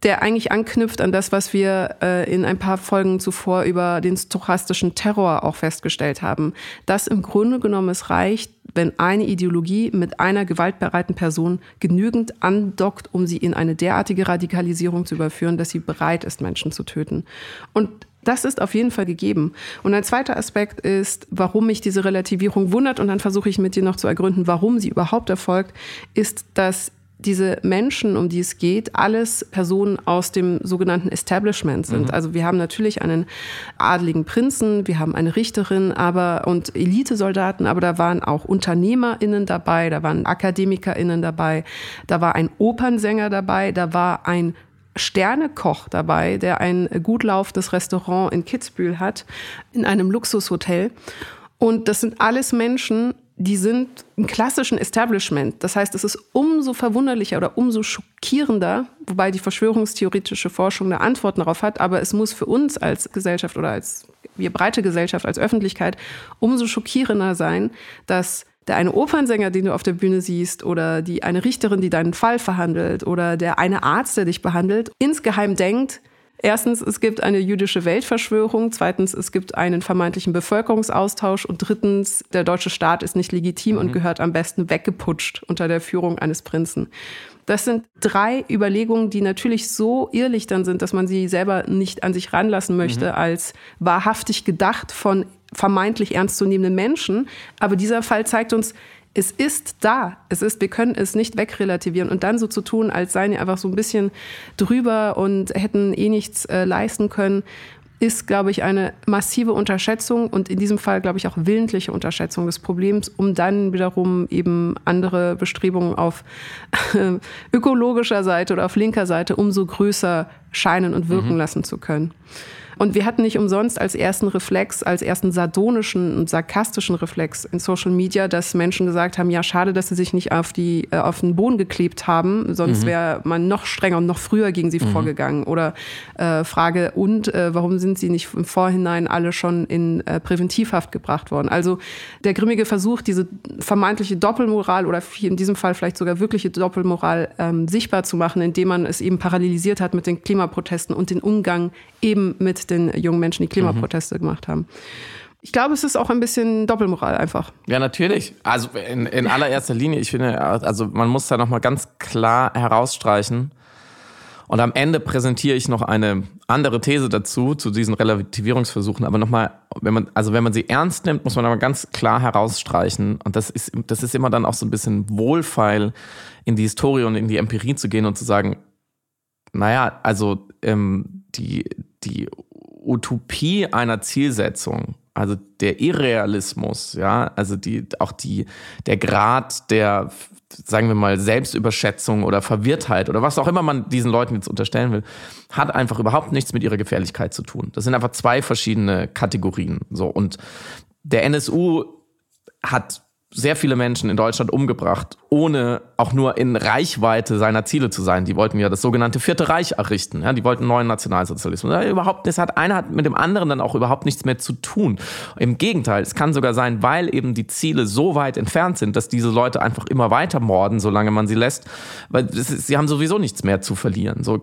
Speaker 2: der eigentlich anknüpft an das, was wir äh, in ein paar Folgen zuvor über den stochastischen Terror auch festgestellt haben. Dass im Grunde genommen es reicht, wenn eine Ideologie mit einer gewaltbereiten Person genügend andockt, um sie in eine derartige Radikalisierung zu überführen, dass sie bereit ist, Menschen zu töten. Und das ist auf jeden Fall gegeben. Und ein zweiter Aspekt ist, warum mich diese Relativierung wundert, und dann versuche ich mit dir noch zu ergründen, warum sie überhaupt erfolgt, ist, dass diese Menschen, um die es geht, alles Personen aus dem sogenannten Establishment sind. Mhm. Also wir haben natürlich einen adligen Prinzen, wir haben eine Richterin, aber und Elitesoldaten, aber da waren auch UnternehmerInnen dabei, da waren AkademikerInnen dabei, da war ein Opernsänger dabei, da war ein Sternekoch dabei, der ein gut laufendes Restaurant in Kitzbühel hat, in einem Luxushotel. Und das sind alles Menschen, die sind im klassischen Establishment. Das heißt, es ist umso verwunderlicher oder umso schockierender, wobei die verschwörungstheoretische Forschung eine Antwort darauf hat, aber es muss für uns als Gesellschaft oder als wir breite Gesellschaft, als Öffentlichkeit umso schockierender sein, dass der eine Opernsänger, den du auf der Bühne siehst, oder die eine Richterin, die deinen Fall verhandelt, oder der eine Arzt, der dich behandelt, insgeheim denkt, Erstens, es gibt eine jüdische Weltverschwörung. Zweitens, es gibt einen vermeintlichen Bevölkerungsaustausch. Und drittens, der deutsche Staat ist nicht legitim mhm. und gehört am besten weggeputscht unter der Führung eines Prinzen. Das sind drei Überlegungen, die natürlich so irrlichtern sind, dass man sie selber nicht an sich ranlassen möchte, mhm. als wahrhaftig gedacht von vermeintlich ernstzunehmenden Menschen. Aber dieser Fall zeigt uns, es ist da. Es ist, wir können es nicht wegrelativieren und dann so zu tun, als seien wir einfach so ein bisschen drüber und hätten eh nichts äh, leisten können, ist, glaube ich, eine massive Unterschätzung und in diesem Fall, glaube ich, auch willentliche Unterschätzung des Problems, um dann wiederum eben andere Bestrebungen auf äh, ökologischer Seite oder auf linker Seite umso größer scheinen und wirken mhm. lassen zu können. Und wir hatten nicht umsonst als ersten Reflex, als ersten sardonischen und sarkastischen Reflex in Social Media, dass Menschen gesagt haben, ja, schade, dass sie sich nicht auf, die, äh, auf den Boden geklebt haben, sonst mhm. wäre man noch strenger und noch früher gegen sie mhm. vorgegangen. Oder äh, Frage, und äh, warum sind sie nicht im Vorhinein alle schon in äh, Präventivhaft gebracht worden? Also der grimmige Versuch, diese vermeintliche Doppelmoral oder in diesem Fall vielleicht sogar wirkliche Doppelmoral ähm, sichtbar zu machen, indem man es eben parallelisiert hat mit den Klimaprotesten und den Umgang eben mit den jungen Menschen, die Klimaproteste mhm. gemacht haben. Ich glaube, es ist auch ein bisschen Doppelmoral einfach.
Speaker 3: Ja, natürlich. Also in, in allererster Linie, ich finde, also man muss da nochmal ganz klar herausstreichen. Und am Ende präsentiere ich noch eine andere These dazu, zu diesen Relativierungsversuchen. Aber nochmal, wenn man, also wenn man sie ernst nimmt, muss man aber ganz klar herausstreichen. Und das ist, das ist immer dann auch so ein bisschen wohlfeil, in die Historie und in die Empirie zu gehen und zu sagen, naja, also ähm, die, die Utopie einer Zielsetzung, also der Irrealismus, ja, also die, auch die, der Grad der, sagen wir mal, Selbstüberschätzung oder Verwirrtheit oder was auch immer man diesen Leuten jetzt unterstellen will, hat einfach überhaupt nichts mit ihrer Gefährlichkeit zu tun. Das sind einfach zwei verschiedene Kategorien. So und der NSU hat sehr viele Menschen in Deutschland umgebracht, ohne auch nur in Reichweite seiner Ziele zu sein. Die wollten ja das sogenannte Vierte Reich errichten. Ja, die wollten neuen Nationalsozialismus. Ja, überhaupt, das hat einer hat mit dem anderen dann auch überhaupt nichts mehr zu tun. Im Gegenteil, es kann sogar sein, weil eben die Ziele so weit entfernt sind, dass diese Leute einfach immer weiter morden, solange man sie lässt, weil ist, sie haben sowieso nichts mehr zu verlieren. So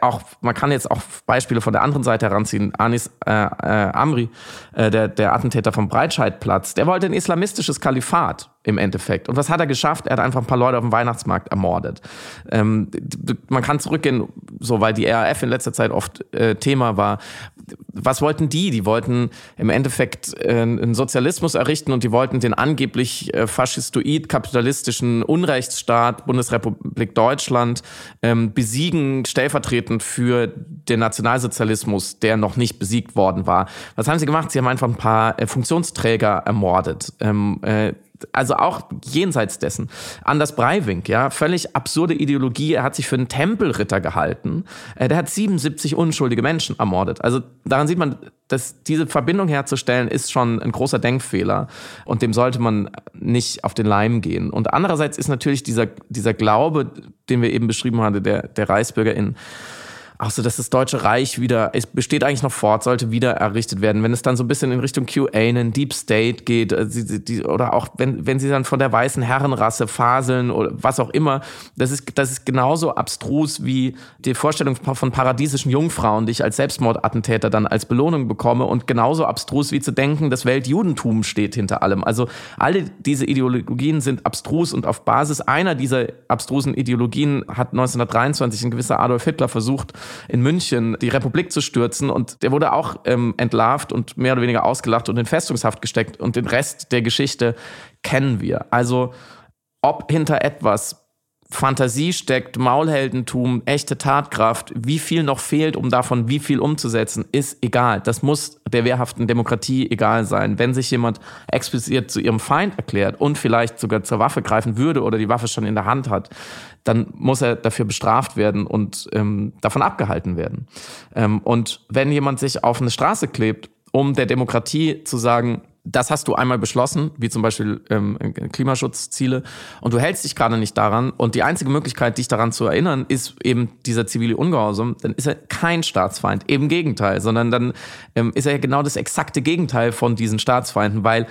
Speaker 3: auch man kann jetzt auch Beispiele von der anderen Seite heranziehen. Anis äh, äh, Amri, äh, der der Attentäter vom Breitscheidplatz, der wollte ein islamistisches Kalifat im Endeffekt. Und was hat er geschafft? Er hat einfach ein paar Leute auf dem Weihnachtsmarkt ermordet. Ähm, man kann zurückgehen, so weil die RAF in letzter Zeit oft äh, Thema war. Was wollten die? Die wollten im Endeffekt äh, einen Sozialismus errichten und die wollten den angeblich äh, faschistoid kapitalistischen Unrechtsstaat Bundesrepublik Deutschland ähm, besiegen, stellvertretend für den Nationalsozialismus, der noch nicht besiegt worden war. Was haben sie gemacht? Sie haben einfach ein paar äh, Funktionsträger ermordet. Ähm, äh, also auch jenseits dessen. Anders Breivik, ja, völlig absurde Ideologie. Er hat sich für einen Tempelritter gehalten. Äh, der hat 77 unschuldige Menschen ermordet. Also daran sieht man, dass diese Verbindung herzustellen ist schon ein großer Denkfehler und dem sollte man nicht auf den Leim gehen. Und andererseits ist natürlich dieser, dieser Glaube, den wir eben beschrieben haben, der, der ReichsbürgerInnen, auch so, dass das Deutsche Reich wieder, es besteht eigentlich noch fort, sollte wieder errichtet werden. Wenn es dann so ein bisschen in Richtung QAnon, Deep State geht, äh, oder auch wenn, wenn sie dann von der weißen Herrenrasse faseln oder was auch immer, das ist, das ist genauso abstrus wie die Vorstellung von paradiesischen Jungfrauen, die ich als Selbstmordattentäter dann als Belohnung bekomme und genauso abstrus wie zu denken, das Weltjudentum steht hinter allem. Also alle diese Ideologien sind abstrus und auf Basis einer dieser abstrusen Ideologien hat 1923 ein gewisser Adolf Hitler versucht, in München die Republik zu stürzen. Und der wurde auch ähm, entlarvt und mehr oder weniger ausgelacht und in Festungshaft gesteckt. Und den Rest der Geschichte kennen wir. Also ob hinter etwas Fantasie steckt, Maulheldentum, echte Tatkraft, wie viel noch fehlt, um davon wie viel umzusetzen, ist egal. Das muss der wehrhaften Demokratie egal sein. Wenn sich jemand explizit zu ihrem Feind erklärt und vielleicht sogar zur Waffe greifen würde oder die Waffe schon in der Hand hat, dann muss er dafür bestraft werden und ähm, davon abgehalten werden. Ähm, und wenn jemand sich auf eine Straße klebt, um der Demokratie zu sagen, das hast du einmal beschlossen, wie zum Beispiel ähm, Klimaschutzziele, und du hältst dich gerade nicht daran. Und die einzige Möglichkeit, dich daran zu erinnern, ist eben dieser zivile Ungehorsam. Dann ist er kein Staatsfeind, eben Gegenteil, sondern dann ähm, ist er genau das exakte Gegenteil von diesen Staatsfeinden, weil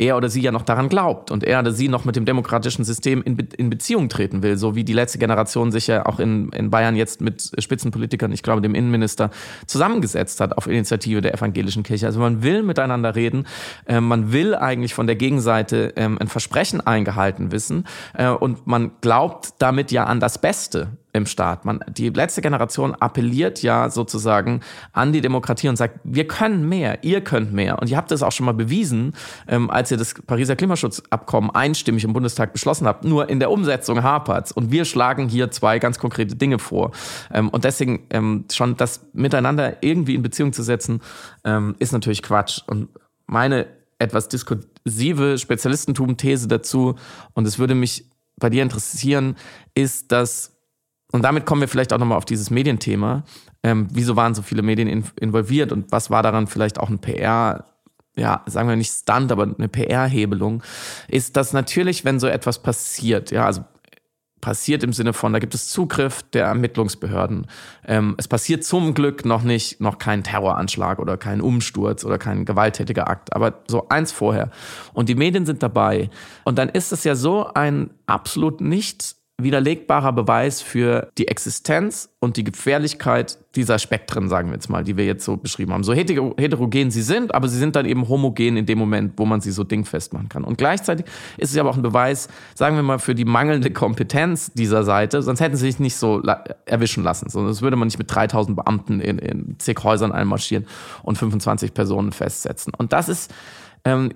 Speaker 3: er oder sie ja noch daran glaubt und er oder sie noch mit dem demokratischen System in, Be in Beziehung treten will, so wie die letzte Generation sich ja auch in, in Bayern jetzt mit Spitzenpolitikern, ich glaube dem Innenminister, zusammengesetzt hat auf Initiative der evangelischen Kirche. Also man will miteinander reden, äh, man will eigentlich von der Gegenseite äh, ein Versprechen eingehalten wissen äh, und man glaubt damit ja an das Beste im Staat. Man, die letzte Generation appelliert ja sozusagen an die Demokratie und sagt, wir können mehr, ihr könnt mehr. Und ihr habt das auch schon mal bewiesen, ähm, als ihr das Pariser Klimaschutzabkommen einstimmig im Bundestag beschlossen habt. Nur in der Umsetzung hapert's. Und wir schlagen hier zwei ganz konkrete Dinge vor. Ähm, und deswegen ähm, schon das miteinander irgendwie in Beziehung zu setzen, ähm, ist natürlich Quatsch. Und meine etwas diskursive Spezialistentum-These dazu, und es würde mich bei dir interessieren, ist, dass und damit kommen wir vielleicht auch nochmal auf dieses Medienthema. Ähm, wieso waren so viele Medien in, involviert und was war daran vielleicht auch ein PR, ja, sagen wir nicht Stunt, aber eine PR-Hebelung, ist, dass natürlich, wenn so etwas passiert, ja, also passiert im Sinne von, da gibt es Zugriff der Ermittlungsbehörden. Ähm, es passiert zum Glück noch nicht, noch kein Terroranschlag oder kein Umsturz oder kein gewalttätiger Akt, aber so eins vorher. Und die Medien sind dabei. Und dann ist es ja so ein absolut nicht widerlegbarer Beweis für die Existenz und die Gefährlichkeit dieser Spektren, sagen wir jetzt mal, die wir jetzt so beschrieben haben. So heterogen sie sind, aber sie sind dann eben homogen in dem Moment, wo man sie so dingfest machen kann. Und gleichzeitig ist es aber auch ein Beweis, sagen wir mal, für die mangelnde Kompetenz dieser Seite, sonst hätten sie sich nicht so erwischen lassen. Sonst würde man nicht mit 3000 Beamten in, in zig Häusern einmarschieren und 25 Personen festsetzen. Und das ist, ähm,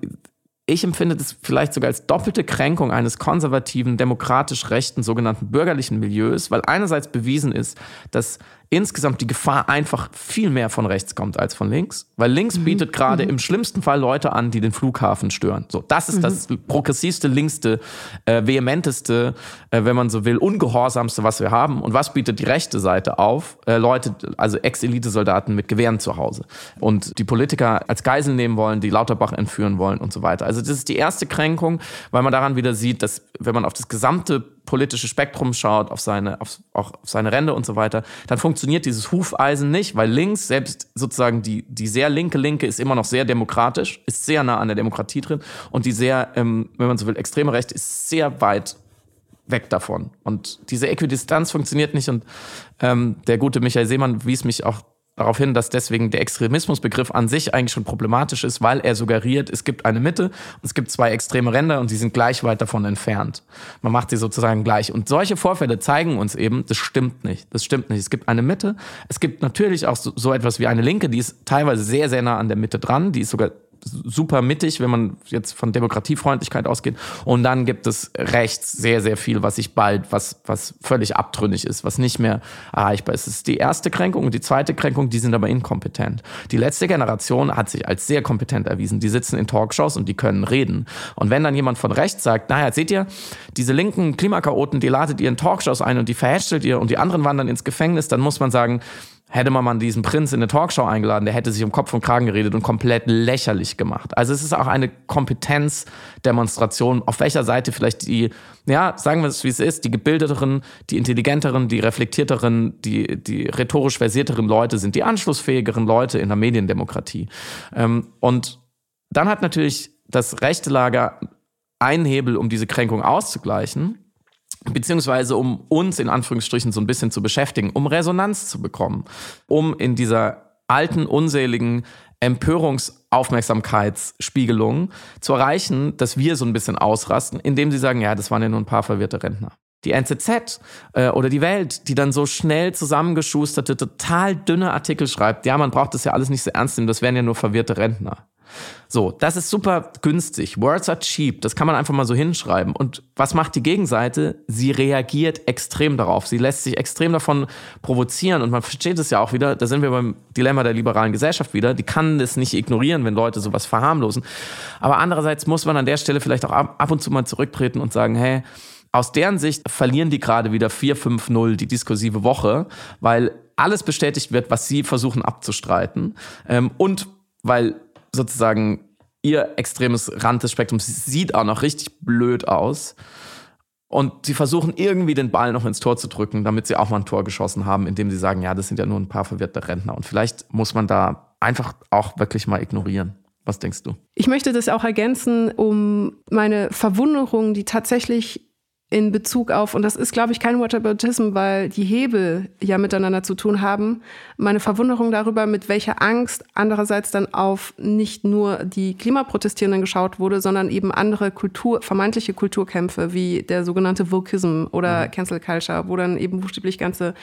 Speaker 3: ich empfinde das vielleicht sogar als doppelte Kränkung eines konservativen, demokratisch rechten, sogenannten bürgerlichen Milieus, weil einerseits bewiesen ist, dass insgesamt die Gefahr einfach viel mehr von rechts kommt als von links, weil links mhm. bietet gerade mhm. im schlimmsten Fall Leute an, die den Flughafen stören. So, das ist mhm. das progressivste, linkste, äh, vehementeste, äh, wenn man so will, ungehorsamste, was wir haben. Und was bietet die rechte Seite auf? Äh, Leute, also Ex-Elite-Soldaten mit Gewehren zu Hause und die Politiker als Geisel nehmen wollen, die Lauterbach entführen wollen und so weiter. Also das ist die erste Kränkung, weil man daran wieder sieht, dass wenn man auf das gesamte politische Spektrum schaut, auf seine, auf, auch auf seine Ränder und so weiter, dann funktioniert dieses Hufeisen nicht, weil links, selbst sozusagen die, die sehr linke Linke ist immer noch sehr demokratisch, ist sehr nah an der Demokratie drin und die sehr, ähm, wenn man so will, extreme Rechte ist sehr weit weg davon. Und diese Äquidistanz funktioniert nicht und ähm, der gute Michael Seemann wies mich auch darauf hin, dass deswegen der Extremismusbegriff an sich eigentlich schon problematisch ist, weil er suggeriert, es gibt eine Mitte und es gibt zwei extreme Ränder und sie sind gleich weit davon entfernt. Man macht sie sozusagen gleich. Und solche Vorfälle zeigen uns eben, das stimmt nicht. Das stimmt nicht. Es gibt eine Mitte. Es gibt natürlich auch so, so etwas wie eine Linke, die ist teilweise sehr, sehr nah an der Mitte dran. Die ist sogar super mittig, wenn man jetzt von Demokratiefreundlichkeit ausgeht. Und dann gibt es rechts sehr, sehr viel, was sich bald, was, was völlig abtrünnig ist, was nicht mehr erreichbar ist. Das ist die erste Kränkung. Und die zweite Kränkung, die sind aber inkompetent. Die letzte Generation hat sich als sehr kompetent erwiesen. Die sitzen in Talkshows und die können reden. Und wenn dann jemand von rechts sagt, naja, seht ihr, diese linken Klimakaoten, die ladet ihr in Talkshows ein und die verhätschelt ihr und die anderen wandern ins Gefängnis, dann muss man sagen, hätte man mal diesen Prinz in eine Talkshow eingeladen, der hätte sich um Kopf und Kragen geredet und komplett lächerlich gemacht. Also es ist auch eine Kompetenzdemonstration, auf welcher Seite vielleicht die, ja, sagen wir es wie es ist, die gebildeteren, die intelligenteren, die reflektierteren, die, die rhetorisch versierteren Leute sind, die anschlussfähigeren Leute in der Mediendemokratie. Ähm, und dann hat natürlich das rechte Lager einen Hebel, um diese Kränkung auszugleichen beziehungsweise um uns in Anführungsstrichen so ein bisschen zu beschäftigen, um Resonanz zu bekommen, um in dieser alten, unseligen Empörungsaufmerksamkeitsspiegelung zu erreichen, dass wir so ein bisschen ausrasten, indem sie sagen, ja, das waren ja nur ein paar verwirrte Rentner. Die NZZ äh, oder die Welt, die dann so schnell zusammengeschusterte, total dünne Artikel schreibt, ja, man braucht das ja alles nicht so ernst nehmen, das wären ja nur verwirrte Rentner. So, das ist super günstig. Words are cheap. Das kann man einfach mal so hinschreiben. Und was macht die Gegenseite? Sie reagiert extrem darauf. Sie lässt sich extrem davon provozieren. Und man versteht es ja auch wieder. Da sind wir beim Dilemma der liberalen Gesellschaft wieder. Die kann das nicht ignorieren, wenn Leute sowas verharmlosen. Aber andererseits muss man an der Stelle vielleicht auch ab und zu mal zurücktreten und sagen, hey, aus deren Sicht verlieren die gerade wieder 4-5-0 die diskursive Woche, weil alles bestätigt wird, was sie versuchen abzustreiten. Ähm, und weil sozusagen ihr extremes Rand des Spektrums sieht auch noch richtig blöd aus. Und sie versuchen irgendwie den Ball noch ins Tor zu drücken, damit sie auch mal ein Tor geschossen haben, indem sie sagen, ja, das sind ja nur ein paar verwirrte Rentner. Und vielleicht muss man da einfach auch wirklich mal ignorieren. Was denkst du?
Speaker 2: Ich möchte das auch ergänzen, um meine Verwunderung, die tatsächlich in Bezug auf, und das ist, glaube ich, kein Whataboutism, weil die Hebel ja miteinander zu tun haben, meine Verwunderung darüber, mit welcher Angst andererseits dann auf nicht nur die Klimaprotestierenden geschaut wurde, sondern eben andere Kultur, vermeintliche Kulturkämpfe, wie der sogenannte Vokism oder mhm. Cancel Culture, wo dann eben buchstäblich ganze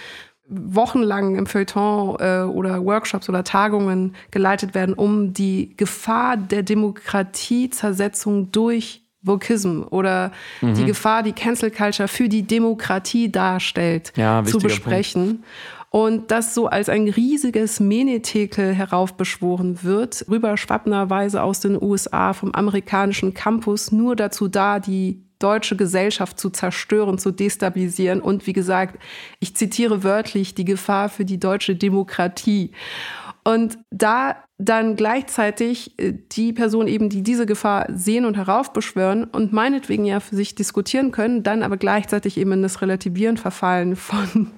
Speaker 2: wochenlang im Feuilleton äh, oder Workshops oder Tagungen geleitet werden, um die Gefahr der Demokratiezersetzung durch Vokism oder mhm. die Gefahr, die Cancel Culture für die Demokratie darstellt, ja, zu besprechen. Punkt. Und das so als ein riesiges Menetekel heraufbeschworen wird, rüberschwappnerweise aus den USA vom amerikanischen Campus, nur dazu da, die deutsche Gesellschaft zu zerstören, zu destabilisieren und wie gesagt, ich zitiere wörtlich, die Gefahr für die deutsche Demokratie. Und da dann gleichzeitig äh, die Personen eben, die diese Gefahr sehen und heraufbeschwören und meinetwegen ja für sich diskutieren können, dann aber gleichzeitig eben in das Relativieren verfallen von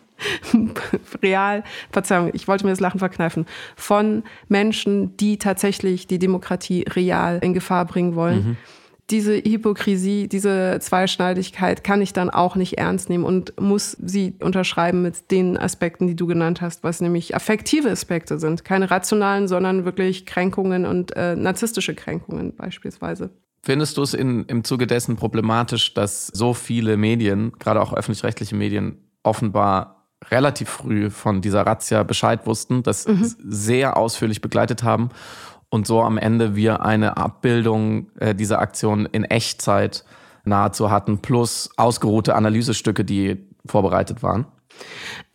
Speaker 2: real, Verzeihung, ich wollte mir das Lachen verkneifen, von Menschen, die tatsächlich die Demokratie real in Gefahr bringen wollen. Mhm diese Hypokrisie, diese Zweischneidigkeit kann ich dann auch nicht ernst nehmen und muss sie unterschreiben mit den Aspekten, die du genannt hast, was nämlich affektive Aspekte sind. Keine rationalen, sondern wirklich Kränkungen und äh, narzisstische Kränkungen beispielsweise.
Speaker 3: Findest du es in, im Zuge dessen problematisch, dass so viele Medien, gerade auch öffentlich-rechtliche Medien, offenbar relativ früh von dieser Razzia Bescheid wussten, das mhm. sehr ausführlich begleitet haben und so am Ende wir eine Abbildung äh, dieser Aktion in Echtzeit nahezu hatten, plus ausgeruhte Analysestücke, die vorbereitet waren?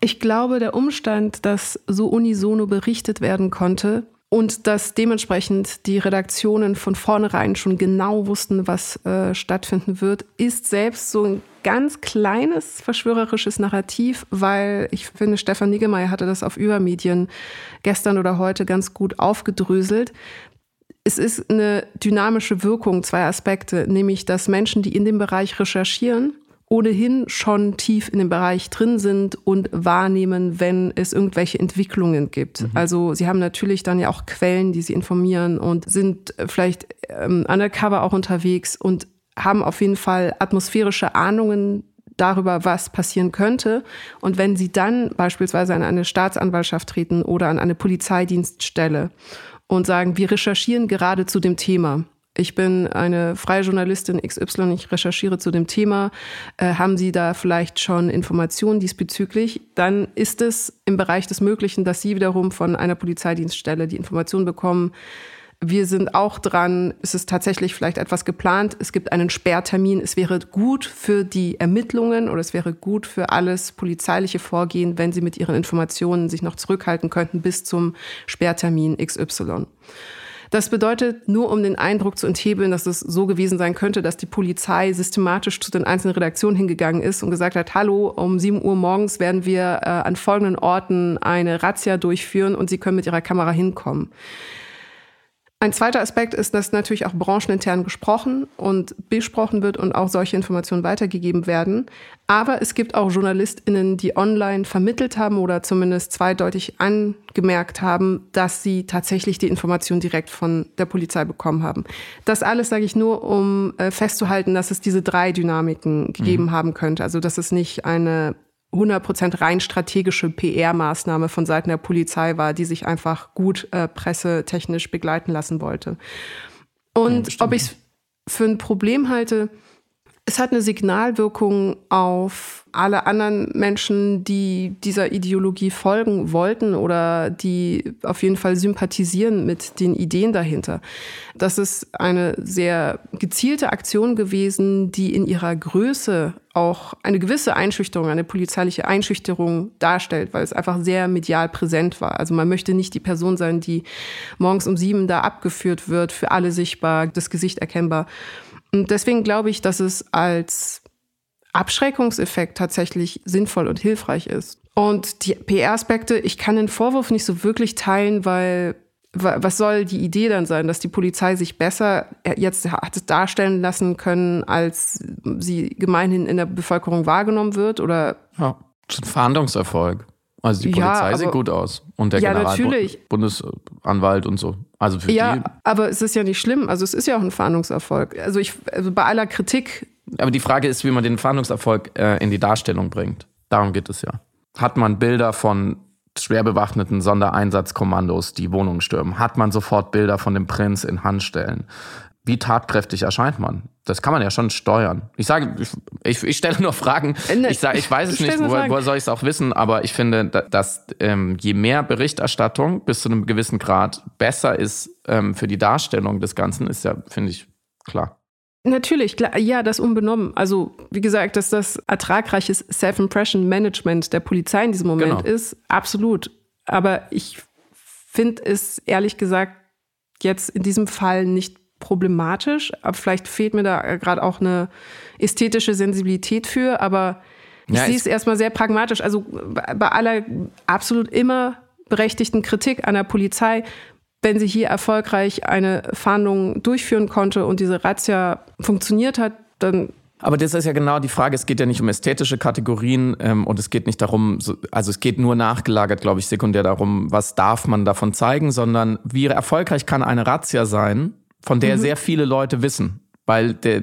Speaker 2: Ich glaube, der Umstand, dass so unisono berichtet werden konnte, und dass dementsprechend die Redaktionen von vornherein schon genau wussten, was äh, stattfinden wird, ist selbst so ein ganz kleines verschwörerisches Narrativ, weil ich finde, Stefan Niggemeier hatte das auf Übermedien gestern oder heute ganz gut aufgedröselt. Es ist eine dynamische Wirkung, zwei Aspekte, nämlich dass Menschen, die in dem Bereich recherchieren, ohnehin schon tief in dem Bereich drin sind und wahrnehmen, wenn es irgendwelche Entwicklungen gibt. Mhm. Also sie haben natürlich dann ja auch Quellen, die sie informieren und sind vielleicht ähm, undercover auch unterwegs und haben auf jeden Fall atmosphärische Ahnungen darüber, was passieren könnte. Und wenn sie dann beispielsweise an eine Staatsanwaltschaft treten oder an eine Polizeidienststelle und sagen, wir recherchieren gerade zu dem Thema, ich bin eine freie Journalistin XY, ich recherchiere zu dem Thema, äh, haben Sie da vielleicht schon Informationen diesbezüglich? Dann ist es im Bereich des Möglichen, dass Sie wiederum von einer Polizeidienststelle die Information bekommen. Wir sind auch dran, es ist tatsächlich vielleicht etwas geplant, es gibt einen Sperrtermin, es wäre gut für die Ermittlungen oder es wäre gut für alles polizeiliche Vorgehen, wenn Sie mit Ihren Informationen sich noch zurückhalten könnten bis zum Sperrtermin XY. Das bedeutet, nur um den Eindruck zu enthebeln, dass es so gewesen sein könnte, dass die Polizei systematisch zu den einzelnen Redaktionen hingegangen ist und gesagt hat, hallo, um 7 Uhr morgens werden wir äh, an folgenden Orten eine Razzia durchführen und Sie können mit Ihrer Kamera hinkommen. Ein zweiter Aspekt ist, dass natürlich auch branchenintern gesprochen und besprochen wird und auch solche Informationen weitergegeben werden. Aber es gibt auch JournalistInnen, die online vermittelt haben oder zumindest zweideutig angemerkt haben, dass sie tatsächlich die Information direkt von der Polizei bekommen haben. Das alles sage ich nur, um äh, festzuhalten, dass es diese drei Dynamiken gegeben mhm. haben könnte. Also, dass es nicht eine 100% rein strategische PR-Maßnahme von Seiten der Polizei war, die sich einfach gut äh, pressetechnisch begleiten lassen wollte. Und ja, ob ich es für ein Problem halte, es hat eine Signalwirkung auf alle anderen Menschen, die dieser Ideologie folgen wollten oder die auf jeden Fall sympathisieren mit den Ideen dahinter. Das ist eine sehr gezielte Aktion gewesen, die in ihrer Größe auch eine gewisse Einschüchterung, eine polizeiliche Einschüchterung darstellt, weil es einfach sehr medial präsent war. Also man möchte nicht die Person sein, die morgens um sieben da abgeführt wird, für alle sichtbar, das Gesicht erkennbar. Und deswegen glaube ich, dass es als Abschreckungseffekt tatsächlich sinnvoll und hilfreich ist. Und die PR-Aspekte, ich kann den Vorwurf nicht so wirklich teilen, weil was soll die Idee dann sein, dass die Polizei sich besser jetzt hat darstellen lassen können, als sie gemeinhin in der Bevölkerung wahrgenommen wird? Oder?
Speaker 3: Ja, das ist ein Fahndungserfolg. Also die Polizei ja, aber, sieht gut aus. Und der ja, Generalbundesanwalt und so. Also für
Speaker 2: ja,
Speaker 3: die.
Speaker 2: aber es ist ja nicht schlimm. Also es ist ja auch ein Fahndungserfolg. Also ich, also bei aller Kritik.
Speaker 3: Aber die Frage ist, wie man den Fahndungserfolg äh, in die Darstellung bringt. Darum geht es ja. Hat man Bilder von schwer bewaffneten Sondereinsatzkommandos, die Wohnungen stürmen? Hat man sofort Bilder von dem Prinz in Handstellen? Wie tatkräftig erscheint man? Das kann man ja schon steuern. Ich sage, ich, ich stelle nur Fragen. Äh, ich sage, ich weiß es nicht, woher, woher soll ich es auch wissen, aber ich finde, dass ähm, je mehr Berichterstattung bis zu einem gewissen Grad besser ist ähm, für die Darstellung des Ganzen, ist ja, finde ich, klar.
Speaker 2: Natürlich, klar, ja, das unbenommen. Also, wie gesagt, dass das ertragreiches Self-Impression-Management der Polizei in diesem Moment genau. ist, absolut. Aber ich finde es ehrlich gesagt jetzt in diesem Fall nicht problematisch. Aber vielleicht fehlt mir da gerade auch eine ästhetische Sensibilität für. Aber ich ja, sehe es erstmal sehr pragmatisch. Also bei aller absolut immer berechtigten Kritik an der Polizei, wenn sie hier erfolgreich eine Fahndung durchführen konnte und diese Razzia funktioniert hat, dann
Speaker 3: aber das ist ja genau die Frage. Es geht ja nicht um ästhetische Kategorien ähm, und es geht nicht darum, also es geht nur nachgelagert, glaube ich, sekundär darum, was darf man davon zeigen, sondern wie erfolgreich kann eine Razzia sein, von der mhm. sehr viele Leute wissen, weil der,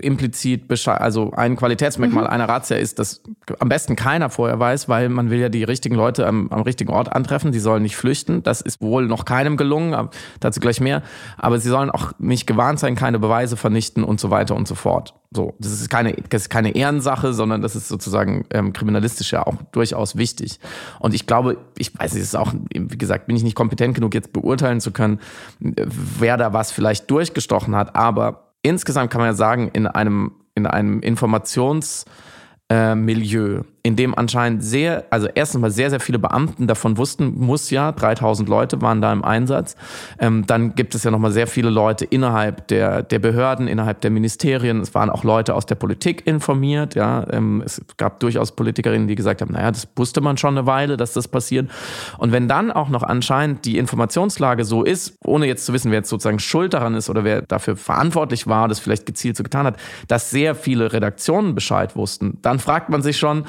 Speaker 3: implizit, also ein Qualitätsmerkmal mhm. einer Razzia ist, dass am besten keiner vorher weiß, weil man will ja die richtigen Leute am, am richtigen Ort antreffen, die sollen nicht flüchten. Das ist wohl noch keinem gelungen, dazu gleich mehr. Aber sie sollen auch nicht gewarnt sein, keine Beweise vernichten und so weiter und so fort. So, das ist keine, das ist keine Ehrensache, sondern das ist sozusagen ähm, kriminalistisch ja auch durchaus wichtig. Und ich glaube, ich weiß, es ist auch, wie gesagt, bin ich nicht kompetent genug, jetzt beurteilen zu können, wer da was vielleicht durchgestochen hat, aber insgesamt kann man ja sagen, in einem, in einem Informationsmilieu äh, in dem anscheinend sehr, also erstens mal sehr, sehr viele Beamten davon wussten, muss ja, 3000 Leute waren da im Einsatz. Ähm, dann gibt es ja nochmal sehr viele Leute innerhalb der, der Behörden, innerhalb der Ministerien. Es waren auch Leute aus der Politik informiert, ja. Ähm, es gab durchaus Politikerinnen, die gesagt haben, naja, das wusste man schon eine Weile, dass das passiert. Und wenn dann auch noch anscheinend die Informationslage so ist, ohne jetzt zu wissen, wer jetzt sozusagen schuld daran ist oder wer dafür verantwortlich war, das vielleicht gezielt so getan hat, dass sehr viele Redaktionen Bescheid wussten, dann fragt man sich schon,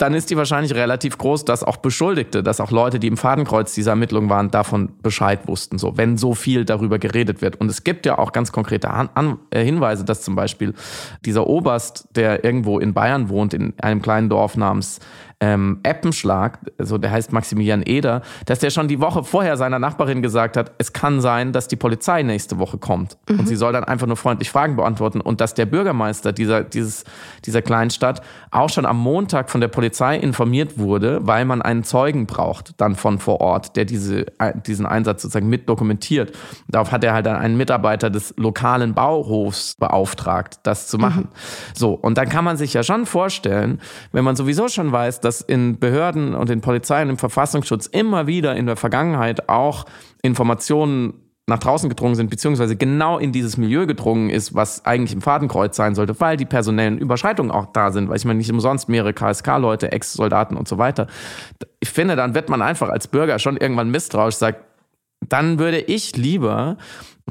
Speaker 3: dann ist die wahrscheinlich relativ groß, dass auch Beschuldigte, dass auch Leute, die im Fadenkreuz dieser Ermittlungen waren, davon Bescheid wussten, so, wenn so viel darüber geredet wird. Und es gibt ja auch ganz konkrete An An äh, Hinweise, dass zum Beispiel dieser Oberst, der irgendwo in Bayern wohnt, in einem kleinen Dorf namens ähm, Eppenschlag, also der heißt Maximilian Eder, dass der schon die Woche vorher seiner Nachbarin gesagt hat, es kann sein, dass die Polizei nächste Woche kommt. Mhm. Und sie soll dann einfach nur freundlich Fragen beantworten. Und dass der Bürgermeister dieser, dieses, dieser kleinen Stadt auch schon am Montag von der Polizei informiert wurde, weil man einen Zeugen braucht, dann von vor Ort, der diese, diesen Einsatz sozusagen mit dokumentiert. Darauf hat er halt dann einen Mitarbeiter des lokalen Bauhofs beauftragt, das zu machen. Mhm. So, und dann kann man sich ja schon vorstellen, wenn man sowieso schon weiß, dass dass in Behörden und in Polizei und im Verfassungsschutz immer wieder in der Vergangenheit auch Informationen nach draußen gedrungen sind, beziehungsweise genau in dieses Milieu gedrungen ist, was eigentlich im Fadenkreuz sein sollte, weil die personellen Überschreitungen auch da sind, weil ich meine nicht umsonst mehrere KSK-Leute, Ex-Soldaten und so weiter. Ich finde, dann wird man einfach als Bürger schon irgendwann misstrauisch, sagt, dann würde ich lieber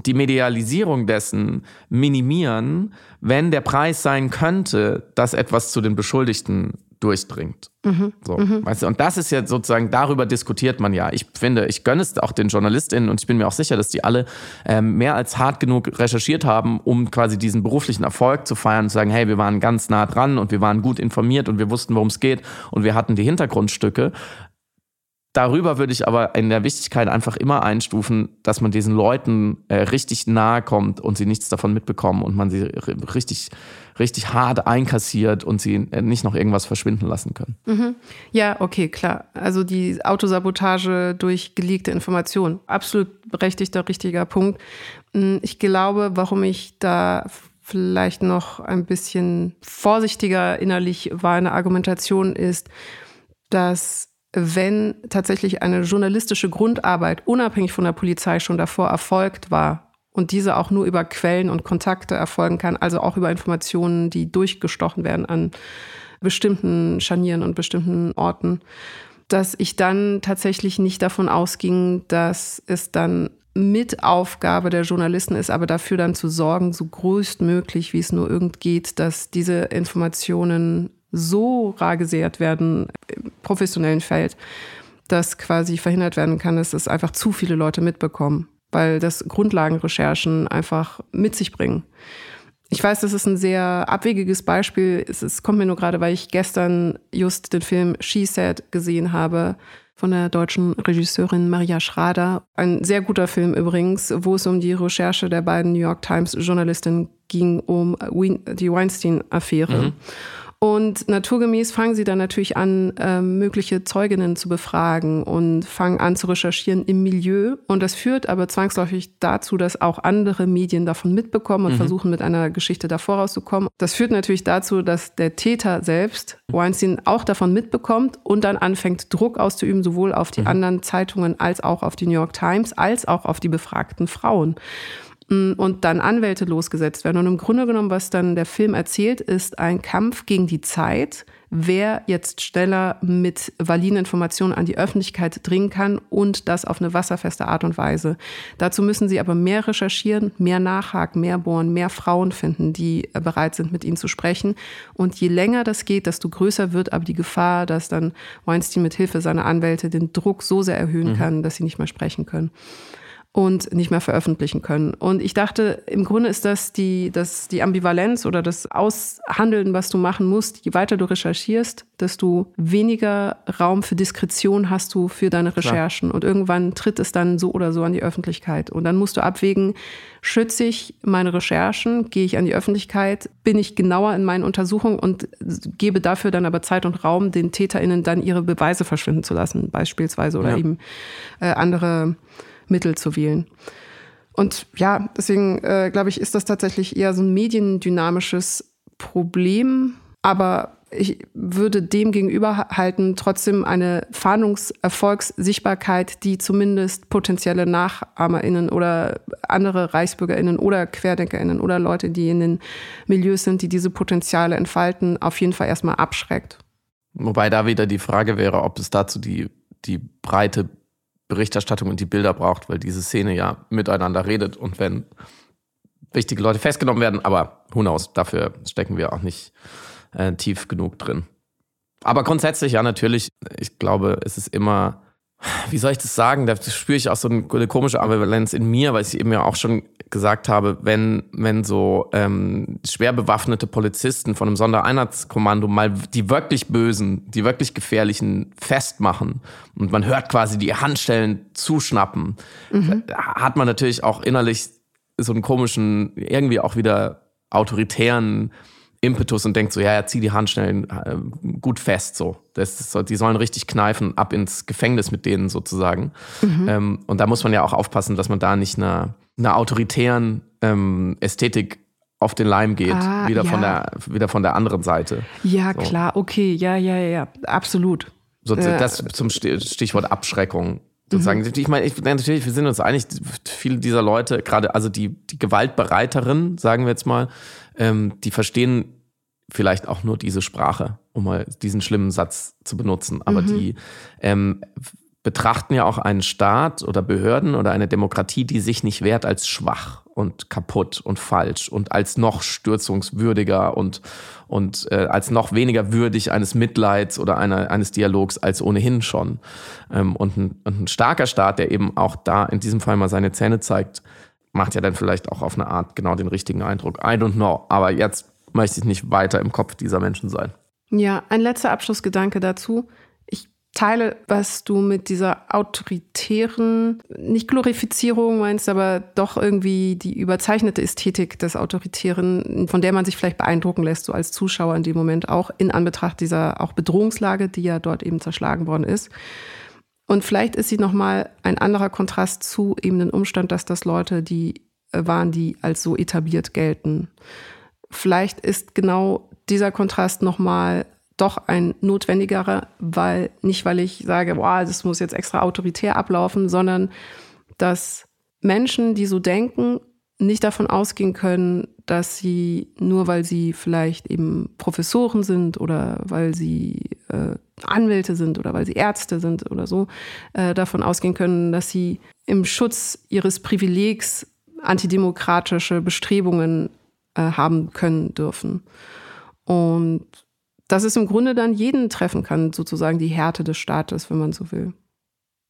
Speaker 3: die Medialisierung dessen minimieren, wenn der Preis sein könnte, dass etwas zu den Beschuldigten durchdringt. Mhm. So, mhm. Weißt du? Und das ist ja sozusagen, darüber diskutiert man ja. Ich finde, ich gönne es auch den JournalistInnen und ich bin mir auch sicher, dass die alle ähm, mehr als hart genug recherchiert haben, um quasi diesen beruflichen Erfolg zu feiern und zu sagen, hey, wir waren ganz nah dran und wir waren gut informiert und wir wussten, worum es geht und wir hatten die Hintergrundstücke. Darüber würde ich aber in der Wichtigkeit einfach immer einstufen, dass man diesen Leuten äh, richtig nahe kommt und sie nichts davon mitbekommen und man sie richtig, richtig hart einkassiert und sie äh, nicht noch irgendwas verschwinden lassen können.
Speaker 2: Mhm. Ja, okay, klar. Also die Autosabotage durch geleakte Informationen. Absolut berechtigter, richtiger Punkt. Hm, ich glaube, warum ich da vielleicht noch ein bisschen vorsichtiger innerlich war in der Argumentation ist, dass wenn tatsächlich eine journalistische Grundarbeit unabhängig von der Polizei schon davor erfolgt war und diese auch nur über Quellen und Kontakte erfolgen kann, also auch über Informationen, die durchgestochen werden an bestimmten Scharnieren und bestimmten Orten, dass ich dann tatsächlich nicht davon ausging, dass es dann mit Aufgabe der Journalisten ist, aber dafür dann zu sorgen, so größtmöglich, wie es nur irgend geht, dass diese Informationen so rar gesät werden professionellen Feld, dass quasi verhindert werden kann, dass es einfach zu viele Leute mitbekommen, weil das Grundlagenrecherchen einfach mit sich bringen. Ich weiß, das ist ein sehr abwegiges Beispiel. Es, es kommt mir nur gerade, weil ich gestern just den Film She Said gesehen habe von der deutschen Regisseurin Maria Schrader. Ein sehr guter Film übrigens, wo es um die Recherche der beiden New York Times Journalistinnen ging, um die Weinstein-Affäre. Mhm. Und naturgemäß fangen sie dann natürlich an, äh, mögliche Zeuginnen zu befragen und fangen an zu recherchieren im Milieu. Und das führt aber zwangsläufig dazu, dass auch andere Medien davon mitbekommen und mhm. versuchen, mit einer Geschichte davor rauszukommen. Das führt natürlich dazu, dass der Täter selbst, Weinstein, auch davon mitbekommt und dann anfängt, Druck auszuüben, sowohl auf die mhm. anderen Zeitungen als auch auf die New York Times, als auch auf die befragten Frauen. Und dann Anwälte losgesetzt werden. Und im Grunde genommen, was dann der Film erzählt, ist ein Kampf gegen die Zeit, wer jetzt schneller mit validen Informationen an die Öffentlichkeit dringen kann und das auf eine wasserfeste Art und Weise. Dazu müssen sie aber mehr recherchieren, mehr nachhaken, mehr bohren, mehr Frauen finden, die bereit sind, mit ihnen zu sprechen. Und je länger das geht, desto größer wird aber die Gefahr, dass dann Weinstein mit Hilfe seiner Anwälte den Druck so sehr erhöhen mhm. kann, dass sie nicht mehr sprechen können und nicht mehr veröffentlichen können. Und ich dachte, im Grunde ist das die, das die Ambivalenz oder das Aushandeln, was du machen musst. Je weiter du recherchierst, desto weniger Raum für Diskretion hast du für deine Recherchen. Klar. Und irgendwann tritt es dann so oder so an die Öffentlichkeit. Und dann musst du abwägen, schütze ich meine Recherchen, gehe ich an die Öffentlichkeit, bin ich genauer in meinen Untersuchungen und gebe dafür dann aber Zeit und Raum, den TäterInnen dann ihre Beweise verschwinden zu lassen, beispielsweise, oder ja. eben äh, andere Mittel zu wählen. Und ja, deswegen äh, glaube ich, ist das tatsächlich eher so ein mediendynamisches Problem. Aber ich würde dem gegenüber halten, trotzdem eine Fahndungserfolgssichtbarkeit, die zumindest potenzielle NachahmerInnen oder andere ReichsbürgerInnen oder QuerdenkerInnen oder Leute, die in den Milieus sind, die diese Potenziale entfalten, auf jeden Fall erstmal abschreckt.
Speaker 3: Wobei da wieder die Frage wäre, ob es dazu die, die breite Berichterstattung und die Bilder braucht, weil diese Szene ja miteinander redet und wenn wichtige Leute festgenommen werden, aber who knows, dafür stecken wir auch nicht äh, tief genug drin. Aber grundsätzlich, ja, natürlich, ich glaube, es ist immer, wie soll ich das sagen? Da spüre ich auch so eine, komische Ambivalenz in mir, weil ich eben ja auch schon gesagt habe, wenn, wenn so ähm, schwer bewaffnete Polizisten von einem Sondereinheitskommando mal die wirklich Bösen, die wirklich Gefährlichen festmachen und man hört quasi die Handstellen zuschnappen, mhm. hat man natürlich auch innerlich so einen komischen, irgendwie auch wieder autoritären Impetus und denkt so, ja, ja, zieh die Hand schnell äh, gut fest, so. Das so. Die sollen richtig kneifen, ab ins Gefängnis mit denen sozusagen. Mhm. Ähm, und da muss man ja auch aufpassen, dass man da nicht einer, einer autoritären ähm, Ästhetik auf den Leim geht, ah, wieder, ja. von der, wieder von der anderen Seite.
Speaker 2: Ja, so. klar, okay, ja, ja, ja, absolut.
Speaker 3: So, äh, das zum Stichwort Abschreckung sozusagen. Mhm. Ich meine, ich, natürlich, wir sind uns einig, viele dieser Leute, gerade also die, die Gewaltbereiteren, sagen wir jetzt mal, ähm, die verstehen vielleicht auch nur diese Sprache, um mal diesen schlimmen Satz zu benutzen. Aber mhm. die ähm, betrachten ja auch einen Staat oder Behörden oder eine Demokratie, die sich nicht wehrt, als schwach und kaputt und falsch und als noch stürzungswürdiger und, und äh, als noch weniger würdig eines Mitleids oder einer, eines Dialogs als ohnehin schon. Ähm, und, ein, und ein starker Staat, der eben auch da in diesem Fall mal seine Zähne zeigt, macht ja dann vielleicht auch auf eine Art genau den richtigen Eindruck. I don't know. Aber jetzt möchte ich nicht weiter im Kopf dieser Menschen sein.
Speaker 2: Ja, ein letzter Abschlussgedanke dazu. Ich teile, was du mit dieser autoritären, nicht Glorifizierung meinst, aber doch irgendwie die überzeichnete Ästhetik des Autoritären, von der man sich vielleicht beeindrucken lässt, so als Zuschauer in dem Moment auch, in Anbetracht dieser auch Bedrohungslage, die ja dort eben zerschlagen worden ist. Und vielleicht ist sie nochmal ein anderer Kontrast zu eben dem Umstand, dass das Leute, die äh, waren, die als so etabliert gelten. Vielleicht ist genau dieser Kontrast nochmal doch ein notwendigerer, weil nicht, weil ich sage, boah, das muss jetzt extra autoritär ablaufen, sondern dass Menschen, die so denken, nicht davon ausgehen können, dass sie nur weil sie vielleicht eben Professoren sind oder weil sie äh, Anwälte sind oder weil sie Ärzte sind oder so, äh, davon ausgehen können, dass sie im Schutz ihres Privilegs antidemokratische Bestrebungen äh, haben können dürfen. Und dass es im Grunde dann jeden treffen kann, sozusagen die Härte des Staates, wenn man so will.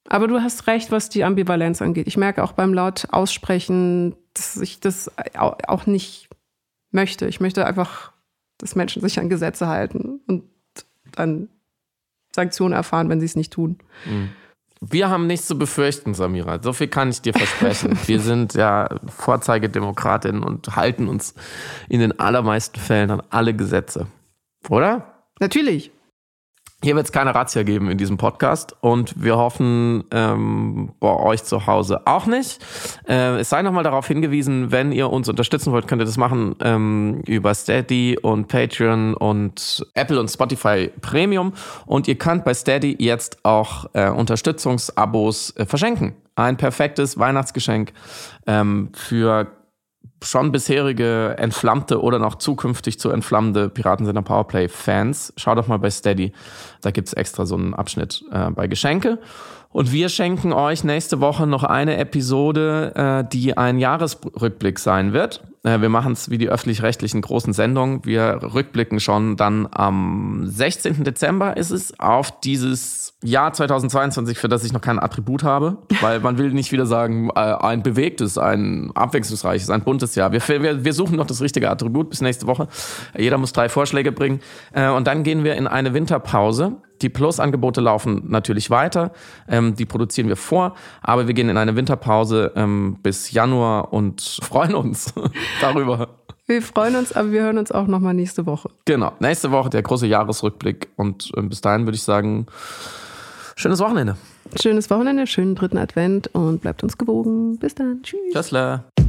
Speaker 2: Aber du hast recht, was die Ambivalenz angeht. Ich merke auch beim laut aussprechen, dass ich das auch nicht möchte. Ich möchte einfach, dass Menschen sich an Gesetze halten und dann Sanktionen erfahren, wenn sie es nicht tun.
Speaker 3: Mhm. Wir haben nichts zu befürchten, Samira. So viel kann ich dir versprechen. Wir sind ja Vorzeigedemokratinnen und halten uns in den allermeisten Fällen an alle Gesetze. Oder?
Speaker 2: Natürlich.
Speaker 3: Hier wird es keine Razzia geben in diesem Podcast und wir hoffen ähm, bei euch zu Hause auch nicht. Äh, es sei nochmal darauf hingewiesen, wenn ihr uns unterstützen wollt, könnt ihr das machen ähm, über Steady und Patreon und Apple und Spotify Premium und ihr könnt bei Steady jetzt auch äh, Unterstützungsabos äh, verschenken. Ein perfektes Weihnachtsgeschenk ähm, für schon bisherige entflammte oder noch zukünftig zu entflammende Piratensender Powerplay-Fans, schaut doch mal bei Steady. Da gibt's extra so einen Abschnitt äh, bei Geschenke. Und wir schenken euch nächste Woche noch eine Episode, äh, die ein Jahresrückblick sein wird. Äh, wir machen es wie die öffentlich-rechtlichen großen Sendungen. Wir rückblicken schon dann am 16. Dezember ist es auf dieses Jahr 2022, für das ich noch kein Attribut habe, weil man will nicht wieder sagen, äh, ein bewegtes, ein abwechslungsreiches, ein buntes Jahr. Wir, wir, wir suchen noch das richtige Attribut bis nächste Woche. Jeder muss drei Vorschläge bringen. Äh, und dann gehen wir in eine Winterpause. Die Plus-Angebote laufen natürlich weiter. Ähm, die produzieren wir vor. Aber wir gehen in eine Winterpause ähm, bis Januar und freuen uns darüber.
Speaker 2: Wir freuen uns, aber wir hören uns auch nochmal nächste Woche.
Speaker 3: Genau. Nächste Woche der große Jahresrückblick. Und äh, bis dahin würde ich sagen, schönes Wochenende.
Speaker 2: Schönes Wochenende, schönen dritten Advent und bleibt uns gewogen. Bis dann.
Speaker 3: Tschüss. Tschüss.